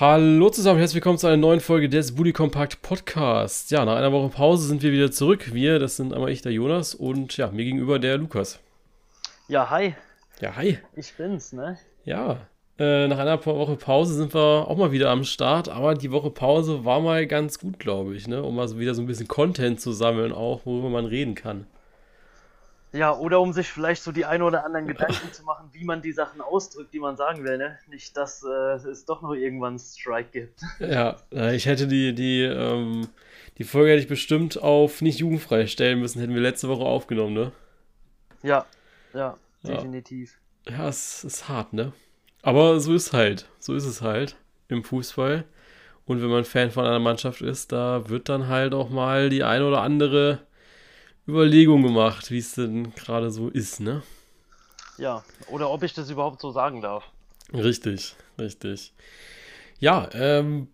Hallo zusammen, herzlich willkommen zu einer neuen Folge des Bully Compact Podcast. Ja, nach einer Woche Pause sind wir wieder zurück. Wir, das sind einmal ich, der Jonas und ja, mir gegenüber der Lukas. Ja, hi. Ja, hi. Ich bin's, ne? Ja, äh, nach einer Woche Pause sind wir auch mal wieder am Start, aber die Woche Pause war mal ganz gut, glaube ich, ne? Um mal so wieder so ein bisschen Content zu sammeln, auch worüber man reden kann. Ja, oder um sich vielleicht so die ein oder anderen Gedanken zu machen, wie man die Sachen ausdrückt, die man sagen will, ne? Nicht, dass äh, es doch noch irgendwann einen Strike gibt. Ja, ich hätte die, die, ähm, die Folge hätte ich bestimmt auf nicht jugendfrei stellen müssen, hätten wir letzte Woche aufgenommen, ne? Ja, ja, Ja. definitiv. Ja, es ist hart, ne? Aber so ist halt. So ist es halt im Fußball. Und wenn man Fan von einer Mannschaft ist, da wird dann halt auch mal die eine oder andere Überlegung gemacht, wie es denn gerade so ist, ne? Ja, oder ob ich das überhaupt so sagen darf. Richtig, richtig. Ja, ähm,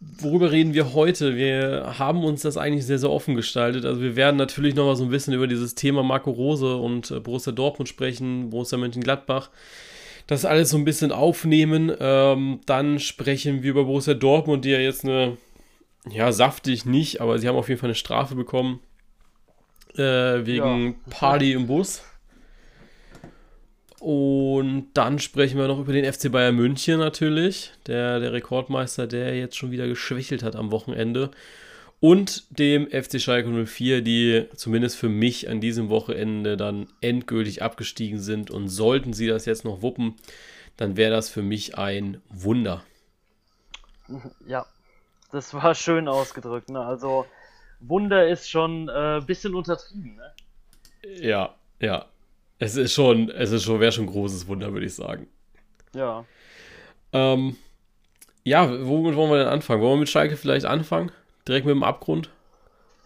worüber reden wir heute? Wir haben uns das eigentlich sehr, sehr offen gestaltet. Also wir werden natürlich noch mal so ein bisschen über dieses Thema Marco Rose und äh, Borussia Dortmund sprechen, Borussia Mönchengladbach. Das alles so ein bisschen aufnehmen. Ähm, dann sprechen wir über Borussia Dortmund, die ja jetzt eine, ja, saftig nicht, aber sie haben auf jeden Fall eine Strafe bekommen. Äh, wegen Ja. Party im Bus. Und dann sprechen wir noch über den FC Bayern München natürlich, der, der Rekordmeister, der jetzt schon wieder geschwächelt hat am Wochenende. Und dem FC Schalke 04, die zumindest für mich an diesem Wochenende dann endgültig abgestiegen sind. Und sollten sie das jetzt noch wuppen, dann wäre das für mich ein Wunder. Ja, das war schön ausgedrückt, ne? Also, Wunder ist schon ein äh, bisschen untertrieben, ne? Ja, ja. Es ist schon, es ist schon, wäre schon ein großes Wunder, würde ich sagen. Ja. Ähm, ja, womit wollen wir denn anfangen? Wollen wir mit Schalke vielleicht anfangen? Direkt mit dem Abgrund?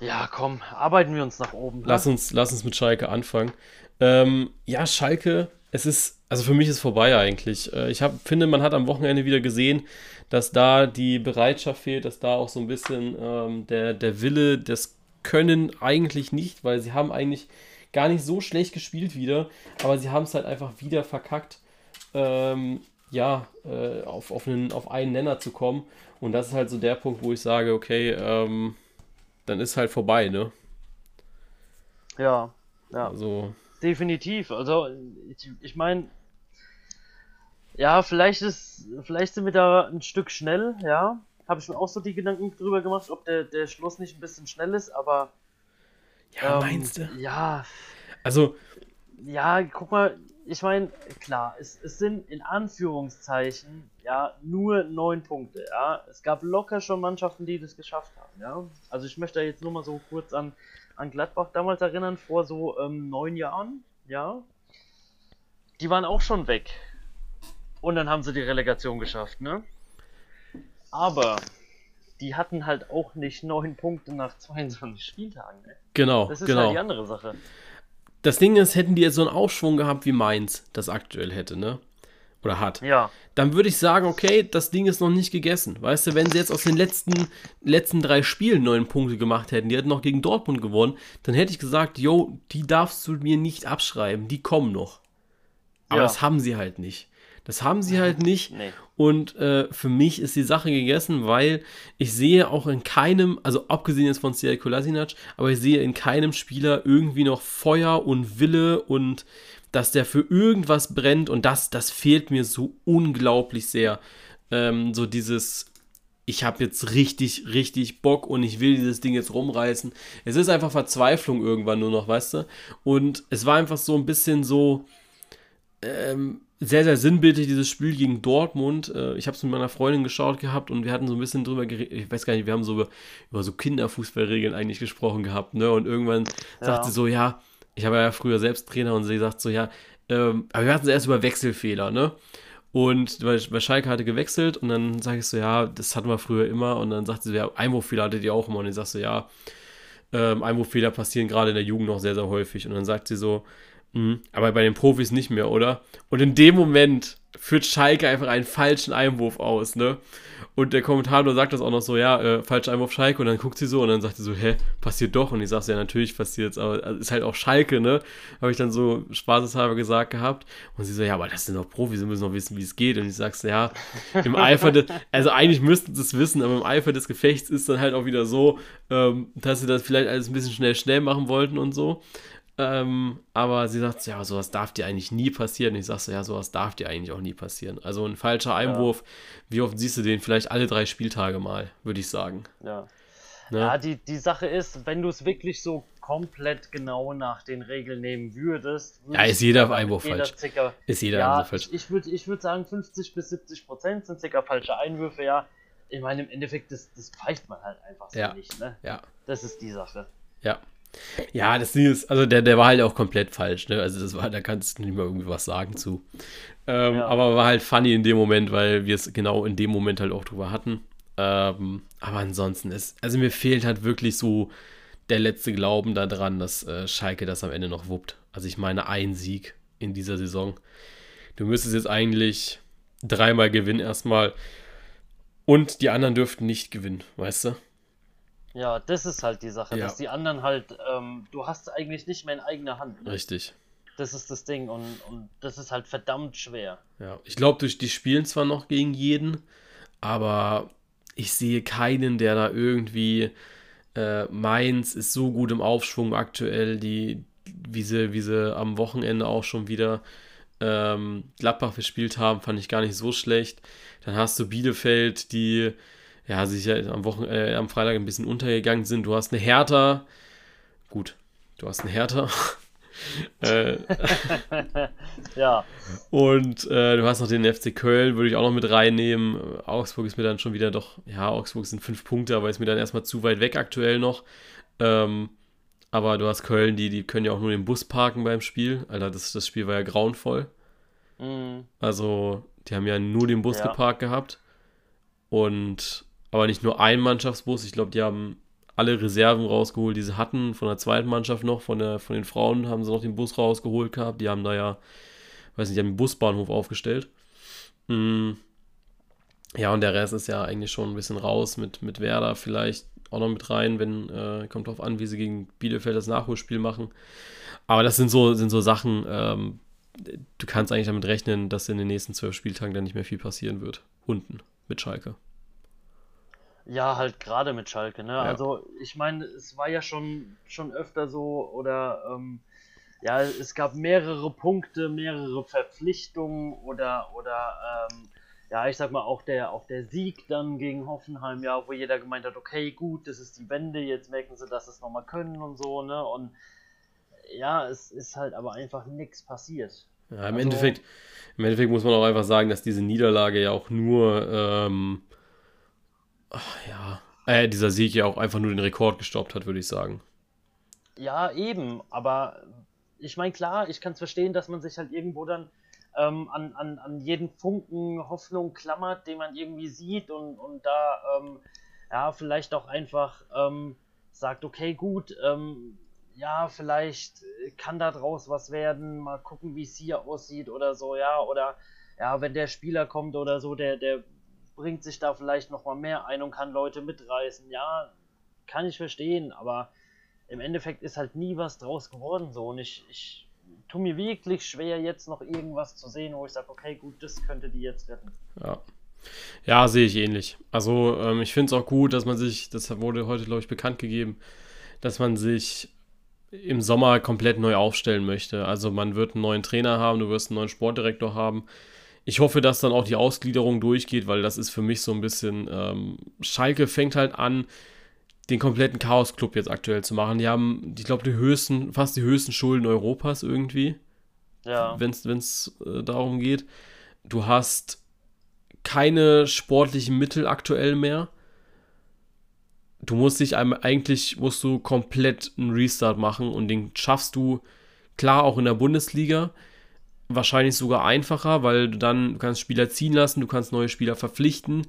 Ja, komm, arbeiten wir uns nach oben. ne? Lass uns, lass uns mit Schalke anfangen. Ähm, ja, Schalke, es ist, also für mich ist vorbei eigentlich. Äh, ich hab, finde, man hat am Wochenende wieder gesehen, dass da die Bereitschaft fehlt, dass da auch so ein bisschen ähm, der, der Wille, das Können eigentlich nicht, weil sie haben eigentlich gar nicht so schlecht gespielt wieder, aber sie haben es halt einfach wieder verkackt, ähm, ja, äh, auf, auf, einen, auf einen Nenner zu kommen. Und das ist halt so der Punkt, wo ich sage, okay, ähm, dann ist halt vorbei, ne? Ja, ja. Also, Definitiv. Also, ich, ich meine, ja, vielleicht ist, vielleicht sind wir da ein Stück schnell, ja. Habe ich mir auch so die Gedanken drüber gemacht, ob der, der Schluss nicht ein bisschen schnell ist, aber. ja, ähm, meinst du? Ja, Also, ja, guck mal, ich meine, klar, es, es sind in Anführungszeichen, ja, nur neun Punkte, ja. Es gab locker schon Mannschaften, die das geschafft haben, ja. Also ich möchte da jetzt nur mal so kurz an, an Gladbach damals erinnern, vor so ähm, neun Jahren, ja. Die waren auch schon weg. Und dann haben sie die Relegation geschafft, ne? Aber die hatten halt auch nicht neun Punkte nach 22 Spieltagen, ne? genau, Das ist genau. halt die andere Sache. Das Ding ist, hätten die jetzt so einen Aufschwung gehabt, wie Mainz das aktuell hätte, ne? Oder hat. Ja. Dann würde ich sagen, okay, das Ding ist noch nicht gegessen. Weißt du, wenn sie jetzt aus den letzten, letzten drei Spielen neun Punkte gemacht hätten, die hätten noch gegen Dortmund gewonnen, dann hätte ich gesagt, yo, die darfst du mir nicht abschreiben, die kommen noch. Aber Ja. das haben sie halt nicht. Das haben sie halt nicht. Nee. Und äh, für mich ist die Sache gegessen, weil ich sehe auch in keinem, also abgesehen jetzt von Sierra Kolasinac, aber ich sehe in keinem Spieler irgendwie noch Feuer und Wille und dass der für irgendwas brennt und das, das fehlt mir so unglaublich sehr. Ähm, so dieses, ich habe jetzt richtig, richtig Bock und ich will dieses Ding jetzt rumreißen. Es ist einfach Verzweiflung irgendwann nur noch, weißt du? Und es war einfach so ein bisschen so, ähm, sehr, sehr sinnbildlich, dieses Spiel gegen Dortmund. Äh, ich habe es mit meiner Freundin geschaut gehabt und wir hatten so ein bisschen drüber geredet. Ich weiß gar nicht, wir haben so über, über so Kinderfußballregeln eigentlich gesprochen gehabt, ne? Und irgendwann sagt sie so, ja, ich habe ja früher selbst Trainer und sie sagt so, ja, ähm, aber wir hatten es erst über Wechselfehler, ne? Und weil, weil Schalke hatte gewechselt und dann sage ich so, ja, das hatten wir früher immer. Und dann sagt sie so, ja, Einwurffehler hattet ihr auch immer. Und ich sag so, ja, ähm, Einwurffehler passieren gerade in der Jugend noch sehr, sehr häufig. Und dann sagt sie so, "Mhm, aber bei den Profis nicht mehr, oder? Und in dem Moment führt Schalke einfach einen falschen Einwurf aus, ne? Und der Kommentator sagt das auch noch so, ja, äh, falscher Einwurf Schalke. Und dann guckt sie so und dann sagt sie so, hä, passiert doch. Und ich sage, ja, natürlich passiert aber also ist halt auch Schalke, ne? Habe ich dann so spaßeshalber gesagt gehabt. Und sie so, ja, aber das sind doch Profis, sie müssen doch wissen, wie es geht. Und ich sage so, ja, im Eifer, des, also eigentlich müssten sie es wissen, aber im Eifer des Gefechts ist dann halt auch wieder so, ähm, dass sie das vielleicht alles ein bisschen schnell, schnell machen wollten und so. Ähm, aber sie sagt, ja, sowas darf dir eigentlich nie passieren. Ich sage so, ja, sowas darf dir eigentlich auch nie passieren. Also ein falscher Einwurf, ja. wie oft siehst du den? Vielleicht alle drei Spieltage mal, würde ich sagen. Ja. Ne? Ja, die, die Sache ist, wenn du es wirklich so komplett genau nach den Regeln nehmen würdest. Ja, ist jeder Einwurf jeder falsch. Zicker, ist jeder ja, Einwurf falsch. Ich, ich würde ich würd sagen, 50 bis 70 Prozent sind circa falsche Einwürfe, ja. Ich meine, im Endeffekt, das, das pfeift man halt einfach so ja. nicht, ne? Ja. Das ist die Sache. Ja. Ja, das Ding ist, also der, der war halt auch komplett falsch, ne? Also das war, da kannst du nicht mehr irgendwie was sagen zu. Ähm, ja. Aber war halt funny in dem Moment, weil wir es genau in dem Moment halt auch drüber hatten. Ähm, aber ansonsten ist, also mir fehlt halt wirklich so der letzte Glauben daran, dass äh, Schalke das am Ende noch wuppt. Also ich meine, ein Sieg in dieser Saison. Du müsstest jetzt eigentlich dreimal gewinnen erstmal. Und die anderen dürften nicht gewinnen, weißt du? Ja, das ist halt die Sache, ja. dass die anderen halt, ähm, du hast eigentlich nicht mehr in eigener Hand. Ne? Richtig. Das ist das Ding und, und das ist halt verdammt schwer. Ja, ich glaube, die spielen zwar noch gegen jeden, aber ich sehe keinen, der da irgendwie äh, Mainz ist so gut im Aufschwung aktuell, die, wie sie, wie sie am Wochenende auch schon wieder ähm, Gladbach gespielt haben, fand ich gar nicht so schlecht. Dann hast du Bielefeld, die ja, sicher am, Wochen äh, am Freitag ein bisschen untergegangen sind. Du hast eine Hertha. Gut, du hast eine Hertha. äh, ja. Und äh, du hast noch den FC Köln, würde ich auch noch mit reinnehmen. Augsburg ist mir dann schon wieder doch, ja, Augsburg sind fünf Punkte, aber ist mir dann erstmal zu weit weg aktuell noch. Ähm, aber du hast Köln, die, die können ja auch nur den Bus parken beim Spiel. Alter, das, das Spiel war ja grauenvoll. Mhm. Also, die haben ja nur den Bus ja. geparkt gehabt. Und aber nicht nur ein Mannschaftsbus. Ich glaube, die haben alle Reserven rausgeholt, die sie hatten, von der zweiten Mannschaft noch, von, der, von den Frauen haben sie noch den Bus rausgeholt gehabt. Die haben da ja, weiß nicht, die haben den Busbahnhof aufgestellt. Mm. Ja, und der Rest ist ja eigentlich schon ein bisschen raus mit, mit Werder vielleicht auch noch mit rein, wenn, äh, kommt drauf an, wie sie gegen Bielefeld das Nachholspiel machen. Aber das sind so, sind so Sachen, ähm, du kannst eigentlich damit rechnen, dass in den nächsten zwölf Spieltagen dann nicht mehr viel passieren wird. Unten mit Schalke. Ja, halt gerade mit Schalke, ne? Ja. Also ich meine, es war ja schon, schon öfter so oder ähm, ja, es gab mehrere Punkte, mehrere Verpflichtungen oder oder ähm, ja, ich sag mal auch der auch der Sieg dann gegen Hoffenheim, ja, wo jeder gemeint hat, okay, gut, das ist die Wende, jetzt merken sie, dass sie es nochmal können und so, ne? Und ja, es ist halt aber einfach nichts passiert. Ja, im also, Endeffekt, im Endeffekt muss man auch einfach sagen, dass diese Niederlage ja auch nur ähm, ach, ja, äh, dieser Sieg ja auch einfach nur den Rekord gestoppt hat, würde ich sagen. Ja, eben, aber ich meine, klar, ich kann es verstehen, dass man sich halt irgendwo dann ähm, an, an, an jeden Funken Hoffnung klammert, den man irgendwie sieht und, und da ähm, ja, vielleicht auch einfach ähm, sagt, okay, gut, ähm, ja, vielleicht kann da draus was werden, mal gucken, wie es hier aussieht oder so, ja, oder ja, wenn der Spieler kommt oder so, der, der bringt sich da vielleicht nochmal mehr ein und kann Leute mitreißen. Ja, kann ich verstehen, aber im Endeffekt ist halt nie was draus geworden so und ich, ich tue mir wirklich schwer, jetzt noch irgendwas zu sehen, wo ich sage, okay, gut, das könnte die jetzt retten. Ja. Ja, sehe ich ähnlich. Also ähm, ich finde es auch gut, dass man sich, das wurde heute, glaube ich, bekannt gegeben, dass man sich im Sommer komplett neu aufstellen möchte. Also man wird einen neuen Trainer haben, du wirst einen neuen Sportdirektor haben ich hoffe, dass dann auch die Ausgliederung durchgeht, weil das ist für mich so ein bisschen. Ähm, Schalke fängt halt an, den kompletten Chaos-Club jetzt aktuell zu machen. Die haben, ich glaube, die höchsten, fast die höchsten Schulden Europas irgendwie. Ja. Wenn es äh, darum geht. Du hast keine sportlichen Mittel aktuell mehr. Du musst dich eigentlich, musst du komplett einen Restart machen und den schaffst du klar auch in der Bundesliga wahrscheinlich sogar einfacher, weil du dann du kannst Spieler ziehen lassen, du kannst neue Spieler verpflichten.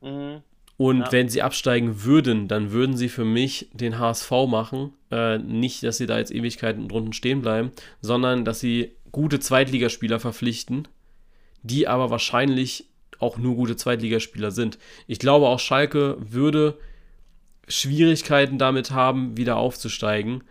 Mhm. Und ja. wenn sie absteigen würden, dann würden sie für mich den HSV machen. Äh, nicht, dass sie da jetzt Ewigkeiten drunten stehen bleiben, sondern dass sie gute Zweitligaspieler verpflichten, die aber wahrscheinlich auch nur gute Zweitligaspieler sind. Ich glaube, auch Schalke würde Schwierigkeiten damit haben, wieder aufzusteigen,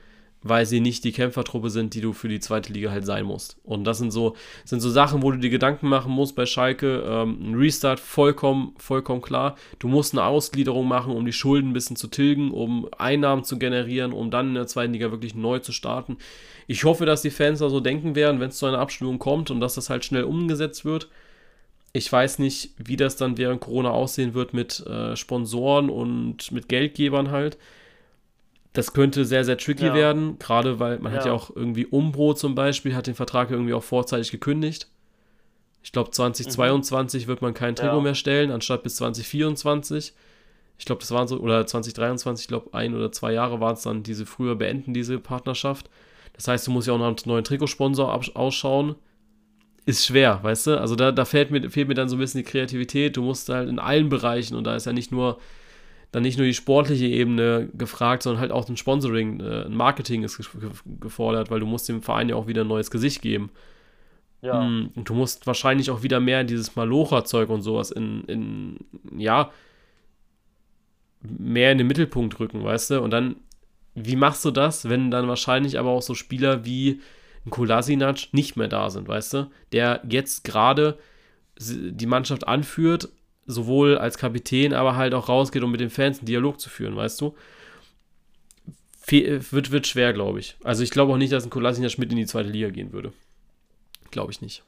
weil sie nicht die Kämpfertruppe sind, die du für die zweite Liga halt sein musst. Und das sind so, sind so Sachen, wo du dir Gedanken machen musst bei Schalke. Ähm, ein Restart vollkommen, vollkommen klar. Du musst eine Ausgliederung machen, um die Schulden ein bisschen zu tilgen, um Einnahmen zu generieren, um dann in der zweiten Liga wirklich neu zu starten. Ich hoffe, dass die Fans da so denken werden, wenn es zu einer Abstimmung kommt und dass das halt schnell umgesetzt wird. Ich weiß nicht, wie das dann während Corona aussehen wird mit äh, Sponsoren und mit Geldgebern halt. Das könnte sehr, sehr tricky ja. werden, gerade weil man ja. hat ja auch irgendwie Umbro zum Beispiel, hat den Vertrag irgendwie auch vorzeitig gekündigt. Ich glaube, 2022 mhm. wird man kein Trikot ja. mehr stellen, anstatt bis 2024. Ich glaube, das waren so, oder 2023, ich glaube, ein oder zwei Jahre waren es dann, diese früher beenden, diese Partnerschaft. Das heißt, du musst ja auch noch einen neuen Trikotsponsor ausschauen. Ist schwer, weißt du? Also da, da fehlt, mir, fehlt mir dann so ein bisschen die Kreativität. Du musst halt in allen Bereichen, und da ist ja nicht nur dann nicht nur die sportliche Ebene gefragt, sondern halt auch ein Sponsoring, äh, ein Marketing ist gefordert, weil du musst dem Verein ja auch wieder ein neues Gesicht geben. Ja. Mm, und du musst wahrscheinlich auch wieder mehr dieses Malocha-Zeug und sowas in, in, ja, mehr in den Mittelpunkt rücken, weißt du? Und dann, wie machst du das, wenn dann wahrscheinlich aber auch so Spieler wie ein Kolasinac nicht mehr da sind, weißt du? Der jetzt gerade die Mannschaft anführt, sowohl als Kapitän, aber halt auch rausgeht, um mit den Fans einen Dialog zu führen, weißt du? wird, wird schwer, glaube ich. Also ich glaube auch nicht, dass ein Kolasinac mit in die zweite Liga gehen würde. Glaube ich nicht.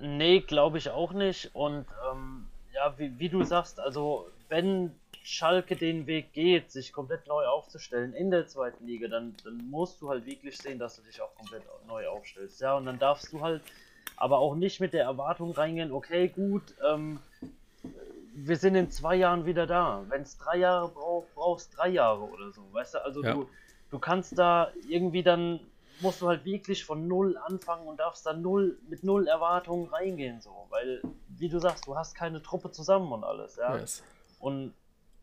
Nee, glaube ich auch nicht. Und ähm, ja, wie, wie, du sagst, also wenn Schalke den Weg geht, sich komplett neu aufzustellen in der zweiten Liga, dann, dann musst du halt wirklich sehen, dass du dich auch komplett neu aufstellst. Ja, und dann darfst du halt aber auch nicht mit der Erwartung reingehen, okay, gut, ähm, wir sind in zwei Jahren wieder da. Wenn es drei Jahre braucht, brauchst drei Jahre oder so. Weißt du, also ja. du, du kannst da irgendwie dann, musst du halt wirklich von null anfangen und darfst dann null, mit null Erwartungen reingehen, so. Weil, wie du sagst, du hast keine Truppe zusammen und alles, ja. Yes. Und,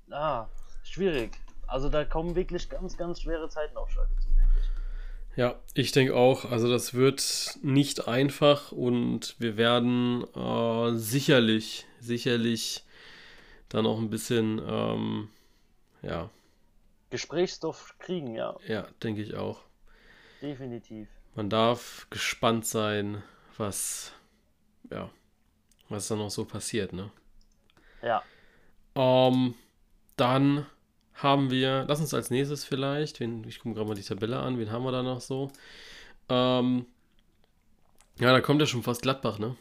ah, schwierig. Also da kommen wirklich ganz, ganz schwere Zeiten auf Schalke zu. Ja, ich denke auch. Also das wird nicht einfach und wir werden äh, sicherlich, sicherlich dann auch ein bisschen, ähm, ja. Gesprächsstoff kriegen, ja. Ja, denke ich auch. Definitiv. Man darf gespannt sein, was, ja, was da noch so passiert, ne? Ja. Ähm, dann haben wir, lass uns als nächstes vielleicht, wen, ich gucke gerade mal die Tabelle an, wen haben wir da noch so? Ähm, ja, da kommt ja schon fast Gladbach, ne?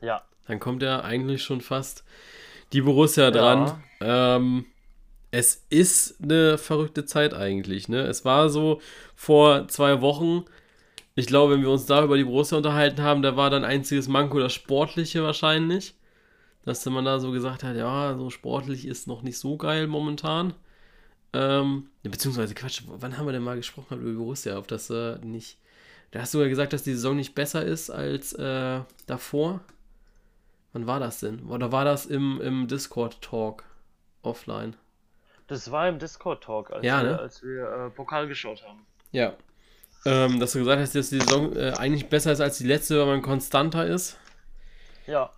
Ja. Dann kommt er eigentlich schon fast die Borussia dran. Ja. Ähm, es ist eine verrückte Zeit eigentlich. Ne? Es war so vor zwei Wochen. Ich glaube, wenn wir uns da über die Borussia unterhalten haben, da war dann einziges Manko das Sportliche wahrscheinlich. Dass man da so gesagt hat, ja, so sportlich ist noch nicht so geil momentan. Ähm, beziehungsweise, Quatsch, wann haben wir denn mal gesprochen über Borussia? Auf das äh, nicht. Da hast du ja gesagt, dass die Saison nicht besser ist als äh, davor. Wann war das denn? Oder war das im, im Discord-Talk offline? Das war im Discord-Talk, als, ja, wir, ne? als wir äh, Pokal geschaut haben. Ja. Ähm, dass du gesagt hast, dass die Saison äh, eigentlich besser ist als die letzte, weil man konstanter ist. Ja.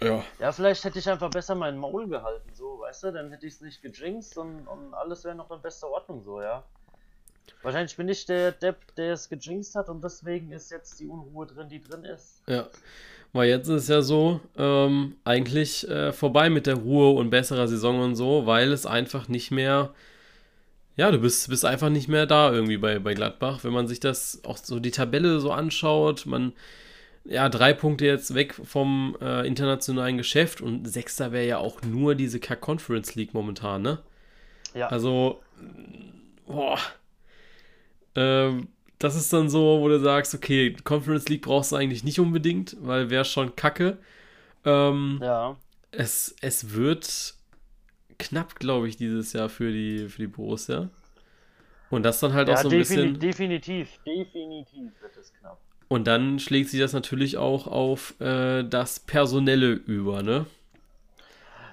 Ja. Ja, vielleicht hätte ich einfach besser meinen Maul gehalten, so, weißt du? Dann hätte ich es nicht gejinxt und, und alles wäre noch in bester Ordnung, so, ja. Wahrscheinlich bin ich der Depp, der es gejinxt hat und deswegen ist jetzt die Unruhe drin, die drin ist. Ja. Weil jetzt ist es ja so, ähm, eigentlich äh, vorbei mit der Ruhe und besserer Saison und so, weil es einfach nicht mehr, ja, du bist, bist einfach nicht mehr da irgendwie bei, bei Gladbach. Wenn man sich das auch so die Tabelle so anschaut, man, ja, drei Punkte jetzt weg vom äh, internationalen Geschäft und Sechster wäre ja auch nur diese K-Conference League momentan, ne? Ja. Also, boah. Ähm, das ist dann so, wo du sagst, okay, Conference League brauchst du eigentlich nicht unbedingt, weil wäre schon kacke. Ähm, ja. Es, es wird knapp, glaube ich, dieses Jahr für die, für die Borussia. Und das dann halt ja, auch so ein bisschen. Definitiv, definitiv wird es knapp. Und dann schlägt sich das natürlich auch auf äh, das Personelle über, ne?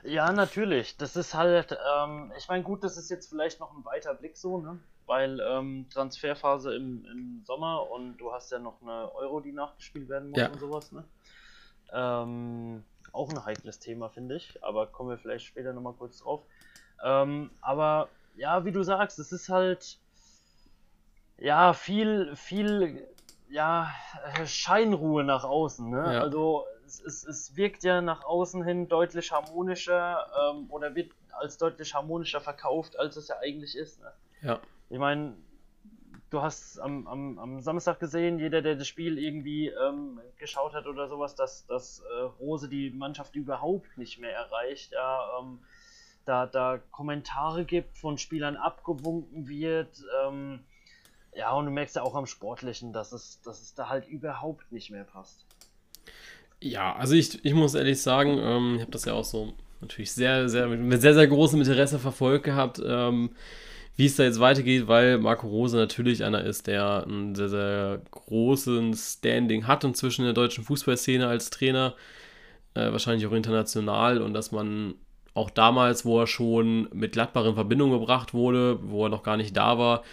Ja, natürlich. Das ist halt, ähm, ich meine, gut, das ist jetzt vielleicht noch ein weiter Blick so, ne? weil ähm, Transferphase im, im Sommer und du hast ja noch eine Euro, die nachgespielt werden muss ja. und sowas, ne? Ähm, auch ein heikles Thema, finde ich, aber kommen wir vielleicht später nochmal kurz drauf. Ähm, aber ja, wie du sagst, es ist halt ja viel, viel ja, Scheinruhe nach außen. Ne? Ja. Also es, es, es wirkt ja nach außen hin deutlich harmonischer ähm, oder wird als deutlich harmonischer verkauft, als es ja eigentlich ist. Ne? Ja. Ich meine, du hast am, am, am Samstag gesehen, jeder, der das Spiel irgendwie ähm, geschaut hat oder sowas, dass, dass äh, Rose die Mannschaft überhaupt nicht mehr erreicht. Ja, ähm, da, da Kommentare gibt, von Spielern abgewunken wird. Ähm, ja, und du merkst ja auch am Sportlichen, dass es, dass es da halt überhaupt nicht mehr passt. Ja, also ich, ich muss ehrlich sagen, ähm, ich habe das ja auch so natürlich sehr, sehr, mit sehr, sehr großem Interesse verfolgt gehabt. Ähm, wie es da jetzt weitergeht, weil Marco Rose natürlich einer ist, der einen sehr, sehr großen Standing hat inzwischen in der deutschen Fußballszene als Trainer, äh, wahrscheinlich auch international und dass man auch damals, wo er schon mit Gladbach in Verbindung gebracht wurde, wo er noch gar nicht da war,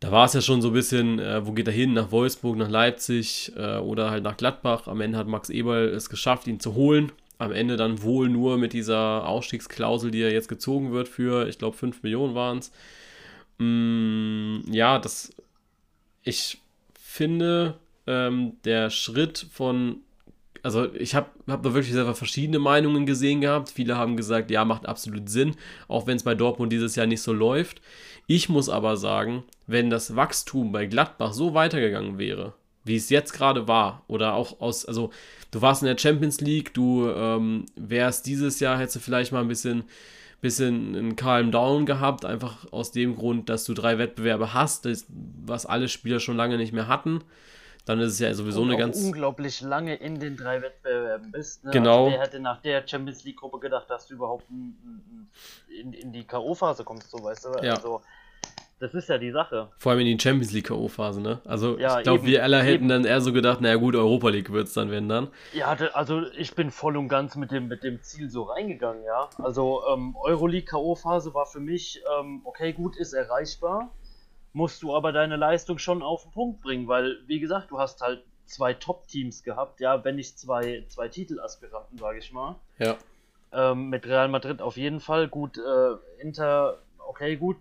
da war es ja schon so ein bisschen, äh, wo geht er hin? Nach Wolfsburg, nach Leipzig äh, oder halt nach Gladbach. Am Ende hat Max Eberl es geschafft, ihn zu holen. Am Ende dann wohl nur mit dieser Ausstiegsklausel, die er jetzt gezogen wird für, ich glaube, 5 Millionen waren es. Mm, ja, das. Ich finde, ähm, der Schritt von. Also, ich habe hab da wirklich selber verschiedene Meinungen gesehen gehabt. Viele haben gesagt, ja, macht absolut Sinn, auch wenn es bei Dortmund dieses Jahr nicht so läuft. Ich muss aber sagen, wenn das Wachstum bei Gladbach so weitergegangen wäre, wie es jetzt gerade war, oder auch aus, also du warst in der Champions League, du ähm, wärst dieses Jahr, hättest du vielleicht mal ein bisschen bisschen einen Calm Down gehabt, einfach aus dem Grund, dass du drei Wettbewerbe hast, das, was alle Spieler schon lange nicht mehr hatten. Dann ist es ja sowieso und eine ganz. unglaublich lange in den drei Wettbewerben bist. Ne? Genau. Also wer hätte nach der Champions League-Gruppe gedacht, dass du überhaupt in, in die K.O.-Phase kommst, so weißt du? Ja. Also, das ist ja die Sache. Vor allem in die Champions League K.O.-Phase, ne? Also ja, ich glaube, wir alle hätten eben. dann eher so gedacht, naja gut, Europa League wird es dann, wenn dann. Ja, also ich bin voll und ganz mit dem, mit dem Ziel so reingegangen, ja. Also ähm, Euroleague K.O.-Phase war für mich, ähm, okay, gut, ist erreichbar. Musst du aber deine Leistung schon auf den Punkt bringen, weil, wie gesagt, du hast halt zwei Top-Teams gehabt, ja, wenn nicht zwei, zwei Titelaspiranten, sage ich mal. Ja. Ähm, mit Real Madrid auf jeden Fall. Gut, äh, Inter, okay, gut,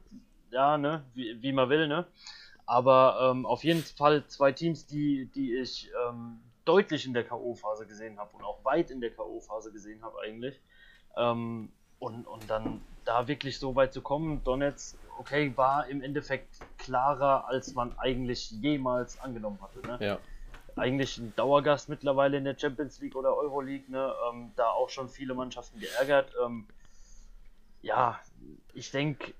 ja, ne, wie, wie man will, ne? Aber ähm, auf jeden Fall zwei Teams, die, die ich ähm, deutlich in der K.O.-Phase gesehen habe und auch weit in der K.O.-Phase gesehen habe eigentlich. Ähm, und, und dann da wirklich so weit zu kommen, Donetsk, okay, war im Endeffekt klarer, als man eigentlich jemals angenommen hatte. Ne? Ja. Eigentlich ein Dauergast mittlerweile in der Champions League oder Euroleague, ne? Ähm, da auch schon viele Mannschaften geärgert. Ähm, ja, ich denke,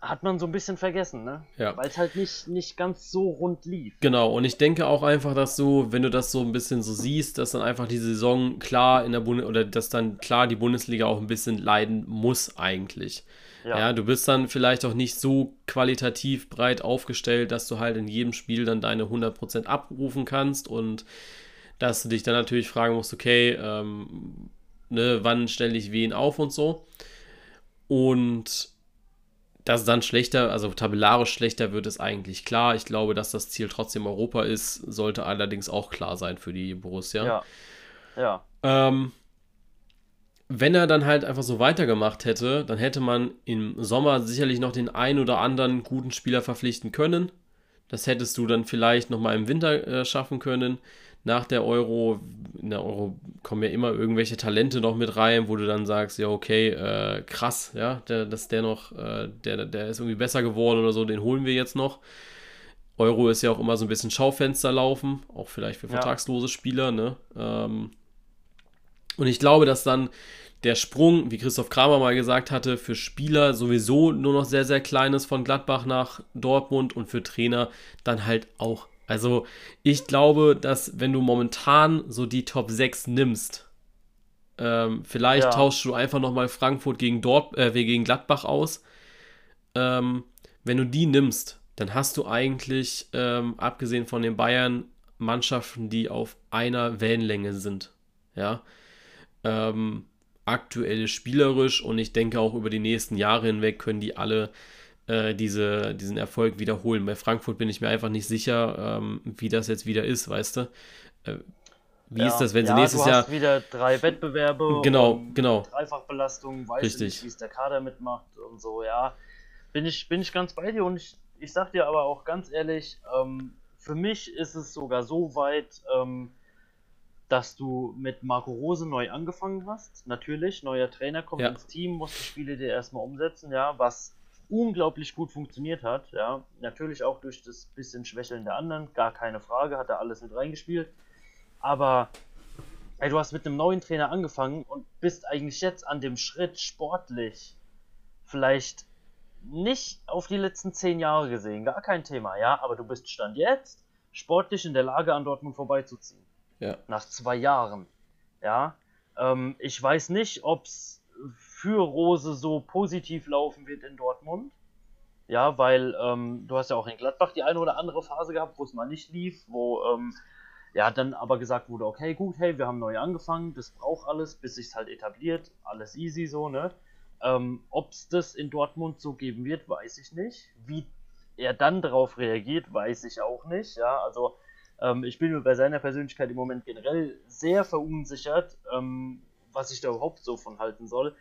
hat man so ein bisschen vergessen, ne? Ja. Weil es halt nicht, nicht ganz so rund lief. Genau, und ich denke auch einfach, dass du, wenn du das so ein bisschen so siehst, dass dann einfach die Saison klar in der Bundes oder dass dann klar die Bundesliga auch ein bisschen leiden muss eigentlich. Ja. ja, du bist dann vielleicht auch nicht so qualitativ breit aufgestellt, dass du halt in jedem Spiel dann deine 100% abrufen kannst und dass du dich dann natürlich fragen musst, okay, ähm, ne, wann stelle ich wen auf und so. Und dass es dann schlechter, also tabellarisch schlechter wird, ist eigentlich klar. Ich glaube, dass das Ziel trotzdem Europa ist, sollte allerdings auch klar sein für die Borussia. Ja. Ja. Ähm, wenn er dann halt einfach so weitergemacht hätte, dann hätte man im Sommer sicherlich noch den einen oder anderen guten Spieler verpflichten können. Das hättest du dann vielleicht noch mal im Winter äh, schaffen können nach der Euro, in der Euro kommen ja immer irgendwelche Talente noch mit rein, wo du dann sagst, ja, okay, äh, krass, ja, der, dass der noch, äh, der, der ist irgendwie besser geworden oder so, den holen wir jetzt noch. Euro ist ja auch immer so ein bisschen Schaufenster laufen, auch vielleicht für ja. vertragslose Spieler, ne? Ähm, und ich glaube, dass dann der Sprung, wie Christoph Kramer mal gesagt hatte, für Spieler sowieso nur noch sehr, sehr klein ist von Gladbach nach Dortmund und für Trainer dann halt auch also ich glaube, dass wenn du momentan so die Top 6 nimmst, ähm, vielleicht ja. tauschst du einfach nochmal Frankfurt gegen, Dort, äh, gegen Gladbach aus. Ähm, wenn du die nimmst, dann hast du eigentlich, ähm, abgesehen von den Bayern, Mannschaften, die auf einer Wellenlänge sind. Ja. Ähm, aktuell spielerisch und ich denke auch über die nächsten Jahre hinweg können die alle äh, diese, diesen Erfolg wiederholen. Bei Frankfurt bin ich mir einfach nicht sicher, ähm, wie das jetzt wieder ist, weißt du. Äh, wie ja. ist das, wenn sie ja, nächstes du hast Jahr. wieder drei Wettbewerbe. Genau, genau. Dreifachbelastung, weiß Richtig. nicht, wie es der Kader mitmacht und so, ja. Bin ich, bin ich ganz bei dir und ich, ich sag dir aber auch ganz ehrlich, ähm, für mich ist es sogar so weit, ähm, dass du mit Marco Rose neu angefangen hast. Natürlich, neuer Trainer kommt ja. ins Team, muss die Spiele dir erstmal umsetzen, ja, was unglaublich gut funktioniert hat, ja. Natürlich auch durch das bisschen Schwächeln der anderen, gar keine Frage, hat er alles mit reingespielt. Aber ey, du hast mit einem neuen Trainer angefangen und bist eigentlich jetzt an dem Schritt sportlich vielleicht nicht auf die letzten zehn Jahre gesehen, gar kein Thema, ja, aber du bist Stand jetzt sportlich in der Lage, an Dortmund vorbeizuziehen. Ja. Nach zwei Jahren. Ja. Ähm, ich weiß nicht, ob es für Rose so positiv laufen wird in Dortmund. Ja, weil ähm, du hast ja auch in Gladbach die eine oder andere Phase gehabt, wo es mal nicht lief, wo ähm, ja dann aber gesagt wurde, okay, gut, hey, wir haben neu angefangen, das braucht alles, bis sich's halt etabliert, alles easy so, ne? Ähm, Ob es das in Dortmund so geben wird, weiß ich nicht. Wie er dann darauf reagiert, weiß ich auch nicht. Ja, also ähm, ich bin mir bei seiner Persönlichkeit im Moment generell sehr verunsichert, ähm, was ich da überhaupt so von halten soll.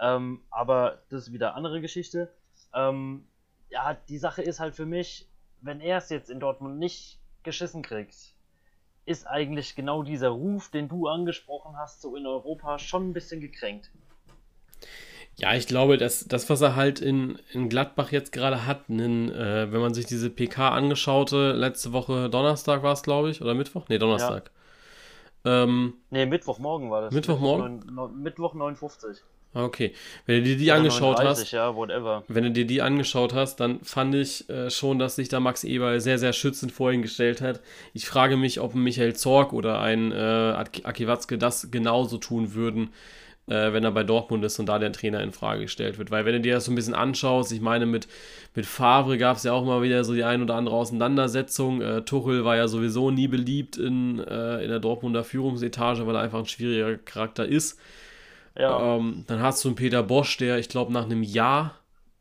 Ähm, aber das ist wieder andere Geschichte. Ähm, ja, die Sache ist halt für mich, wenn er es jetzt in Dortmund nicht geschissen kriegt, ist eigentlich genau dieser Ruf, den du angesprochen hast, so in Europa schon ein bisschen gekränkt. Ja, ich glaube, dass das, was er halt in, in Gladbach jetzt gerade hat, einen, äh, wenn man sich diese PK angeschaute, letzte Woche Donnerstag war es, glaube ich, oder Mittwoch? Nee, Donnerstag. Ja. Ähm, nee, Mittwochmorgen war das. Mittwochmorgen? Mittwoch, Mittwoch 59. Okay. Wenn du dir die angeschaut 39, hast, ja, whatever. wenn du dir die angeschaut hast, dann fand ich äh, schon, dass sich da Max Eberl sehr, sehr schützend vor ihn gestellt hat. Ich frage mich, ob Michael Zorg oder ein äh, Aki Watzke das genauso tun würden äh, wenn er bei Dortmund ist und da der Trainer in Frage gestellt wird. Weil wenn du dir das so ein bisschen anschaust, ich meine, mit, mit Favre gab es ja auch mal wieder so die ein oder andere Auseinandersetzung. Äh, Tuchel war ja sowieso nie beliebt in, äh, in der Dortmunder Führungsetage, weil er einfach ein schwieriger Charakter ist. Ja. Ähm, dann hast du einen Peter Bosch, der, ich glaube, nach einem Jahr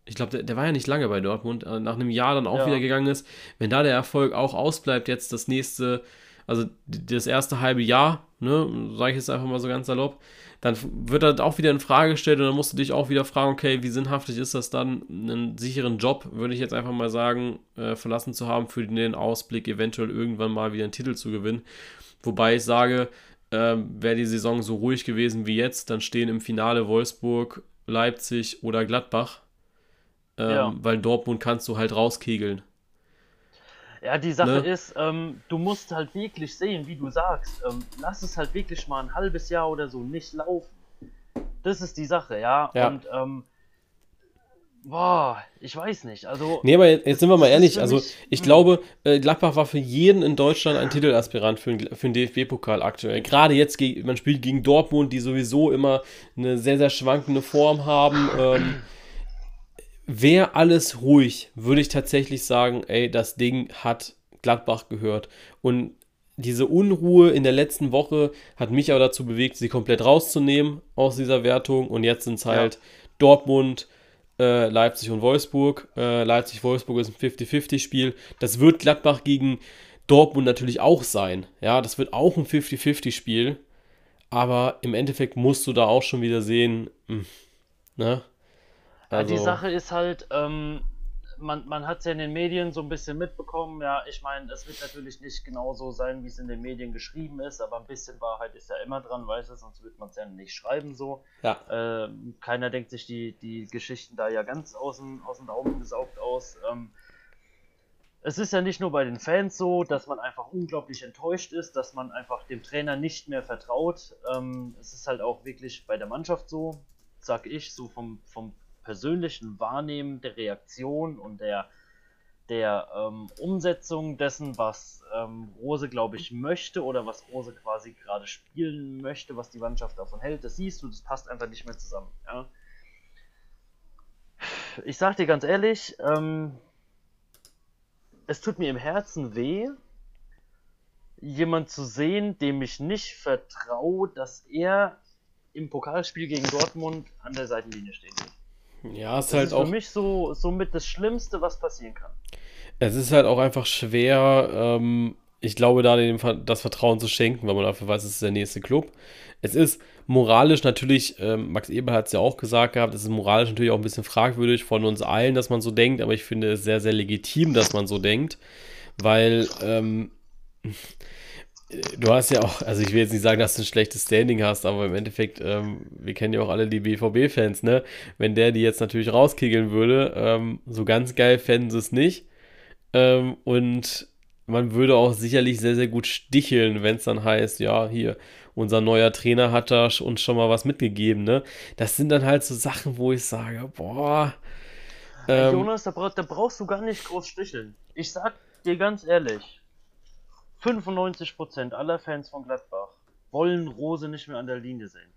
ich glaube, der, der, war ja nicht lange bei Dortmund, äh, nach einem Jahr dann auch ja. wieder gegangen ist. Wenn da der Erfolg auch ausbleibt, jetzt das nächste, also das erste halbe Jahr, ne, sage ich jetzt einfach mal so ganz salopp, dann wird das auch wieder in Frage gestellt und dann musst du dich auch wieder fragen, okay, wie sinnhaftig ist das dann, einen sicheren Job, würde ich jetzt einfach mal sagen, äh, verlassen zu haben, für den Ausblick eventuell irgendwann mal wieder einen Titel zu gewinnen. Wobei ich sage, äh, wäre die Saison so ruhig gewesen wie jetzt, dann stehen im Finale Wolfsburg, Leipzig oder Gladbach, ähm, ja. weil Dortmund kannst du halt rauskegeln. Ja, die Sache ne? ist, ähm, du musst halt wirklich sehen, wie du sagst. Ähm, lass es halt wirklich mal ein halbes Jahr oder so nicht laufen. Das ist die Sache, ja. ja. Und ähm, boah, ich weiß nicht. Also. Nee, aber jetzt, sind wir mal ehrlich. Also, ich mh. glaube, äh, Gladbach war für jeden in Deutschland ein Titelaspirant für, für den DFB-Pokal aktuell. Gerade jetzt, man spielt gegen Dortmund, die sowieso immer eine sehr, sehr schwankende Form haben. Ähm, wäre alles ruhig, würde ich tatsächlich sagen, ey, das Ding hat Gladbach gehört. Und diese Unruhe in der letzten Woche hat mich aber dazu bewegt, sie komplett rauszunehmen aus dieser Wertung. Und jetzt sind es halt ja. Dortmund, äh, Leipzig und Wolfsburg. Äh, Leipzig-Wolfsburg ist ein 50-50-Spiel. Das wird Gladbach gegen Dortmund natürlich auch sein. Ja, das wird auch ein 50-50-Spiel. Aber im Endeffekt musst du da auch schon wieder sehen, mh, hm, ne? Also, ja, die Sache ist halt, ähm, man, man hat es ja in den Medien so ein bisschen mitbekommen. Ja, ich meine, es wird natürlich nicht genauso sein, wie es in den Medien geschrieben ist, aber ein bisschen Wahrheit ist ja immer dran, weißt du, sonst würde man es ja nicht schreiben so. Ja. Ähm, keiner denkt sich die, die Geschichten da ja ganz aus dem, aus dem Daumen gesaugt aus. Ähm, es ist ja nicht nur bei den Fans so, dass man einfach unglaublich enttäuscht ist, dass man einfach dem Trainer nicht mehr vertraut. Ähm, es ist halt auch wirklich bei der Mannschaft so, sag ich, so vom, vom persönlichen Wahrnehmen der Reaktion und der, der ähm, Umsetzung dessen, was ähm, Rose, glaube ich, möchte oder was Rose quasi gerade spielen möchte, was die Mannschaft davon hält, das siehst du, das passt einfach nicht mehr zusammen. Ja? Ich sag dir ganz ehrlich, ähm, es tut mir im Herzen weh, jemand zu sehen, dem ich nicht vertraue, dass er im Pokalspiel gegen Dortmund an der Seitenlinie stehen wird. Ja, es ist halt ist auch. für mich so somit das Schlimmste, was passieren kann. Es ist halt auch einfach schwer, ähm, ich glaube, da dem das Vertrauen zu schenken, weil man dafür weiß, es ist der nächste Club. Es ist moralisch natürlich, ähm, Max Eber hat es ja auch gesagt gehabt, es ist moralisch natürlich auch ein bisschen fragwürdig von uns allen, dass man so denkt, aber ich finde es sehr, sehr legitim, dass man so denkt, weil ähm, du hast ja auch, also ich will jetzt nicht sagen, dass du ein schlechtes Standing hast, aber im Endeffekt, ähm, wir kennen ja auch alle die BVB-Fans, ne? Wenn der die jetzt natürlich rauskickeln würde, ähm, so ganz geil fänden sie es nicht. Ähm, und man würde auch sicherlich sehr, sehr gut sticheln, wenn es dann heißt, ja, hier, unser neuer Trainer hat da uns schon mal was mitgegeben, ne? Das sind dann halt so Sachen, wo ich sage, boah. Ähm, Jonas, da, brauch, da brauchst du gar nicht groß sticheln. Ich sag dir ganz ehrlich, 95% aller Fans von Gladbach wollen Rose nicht mehr an der Linie sehen.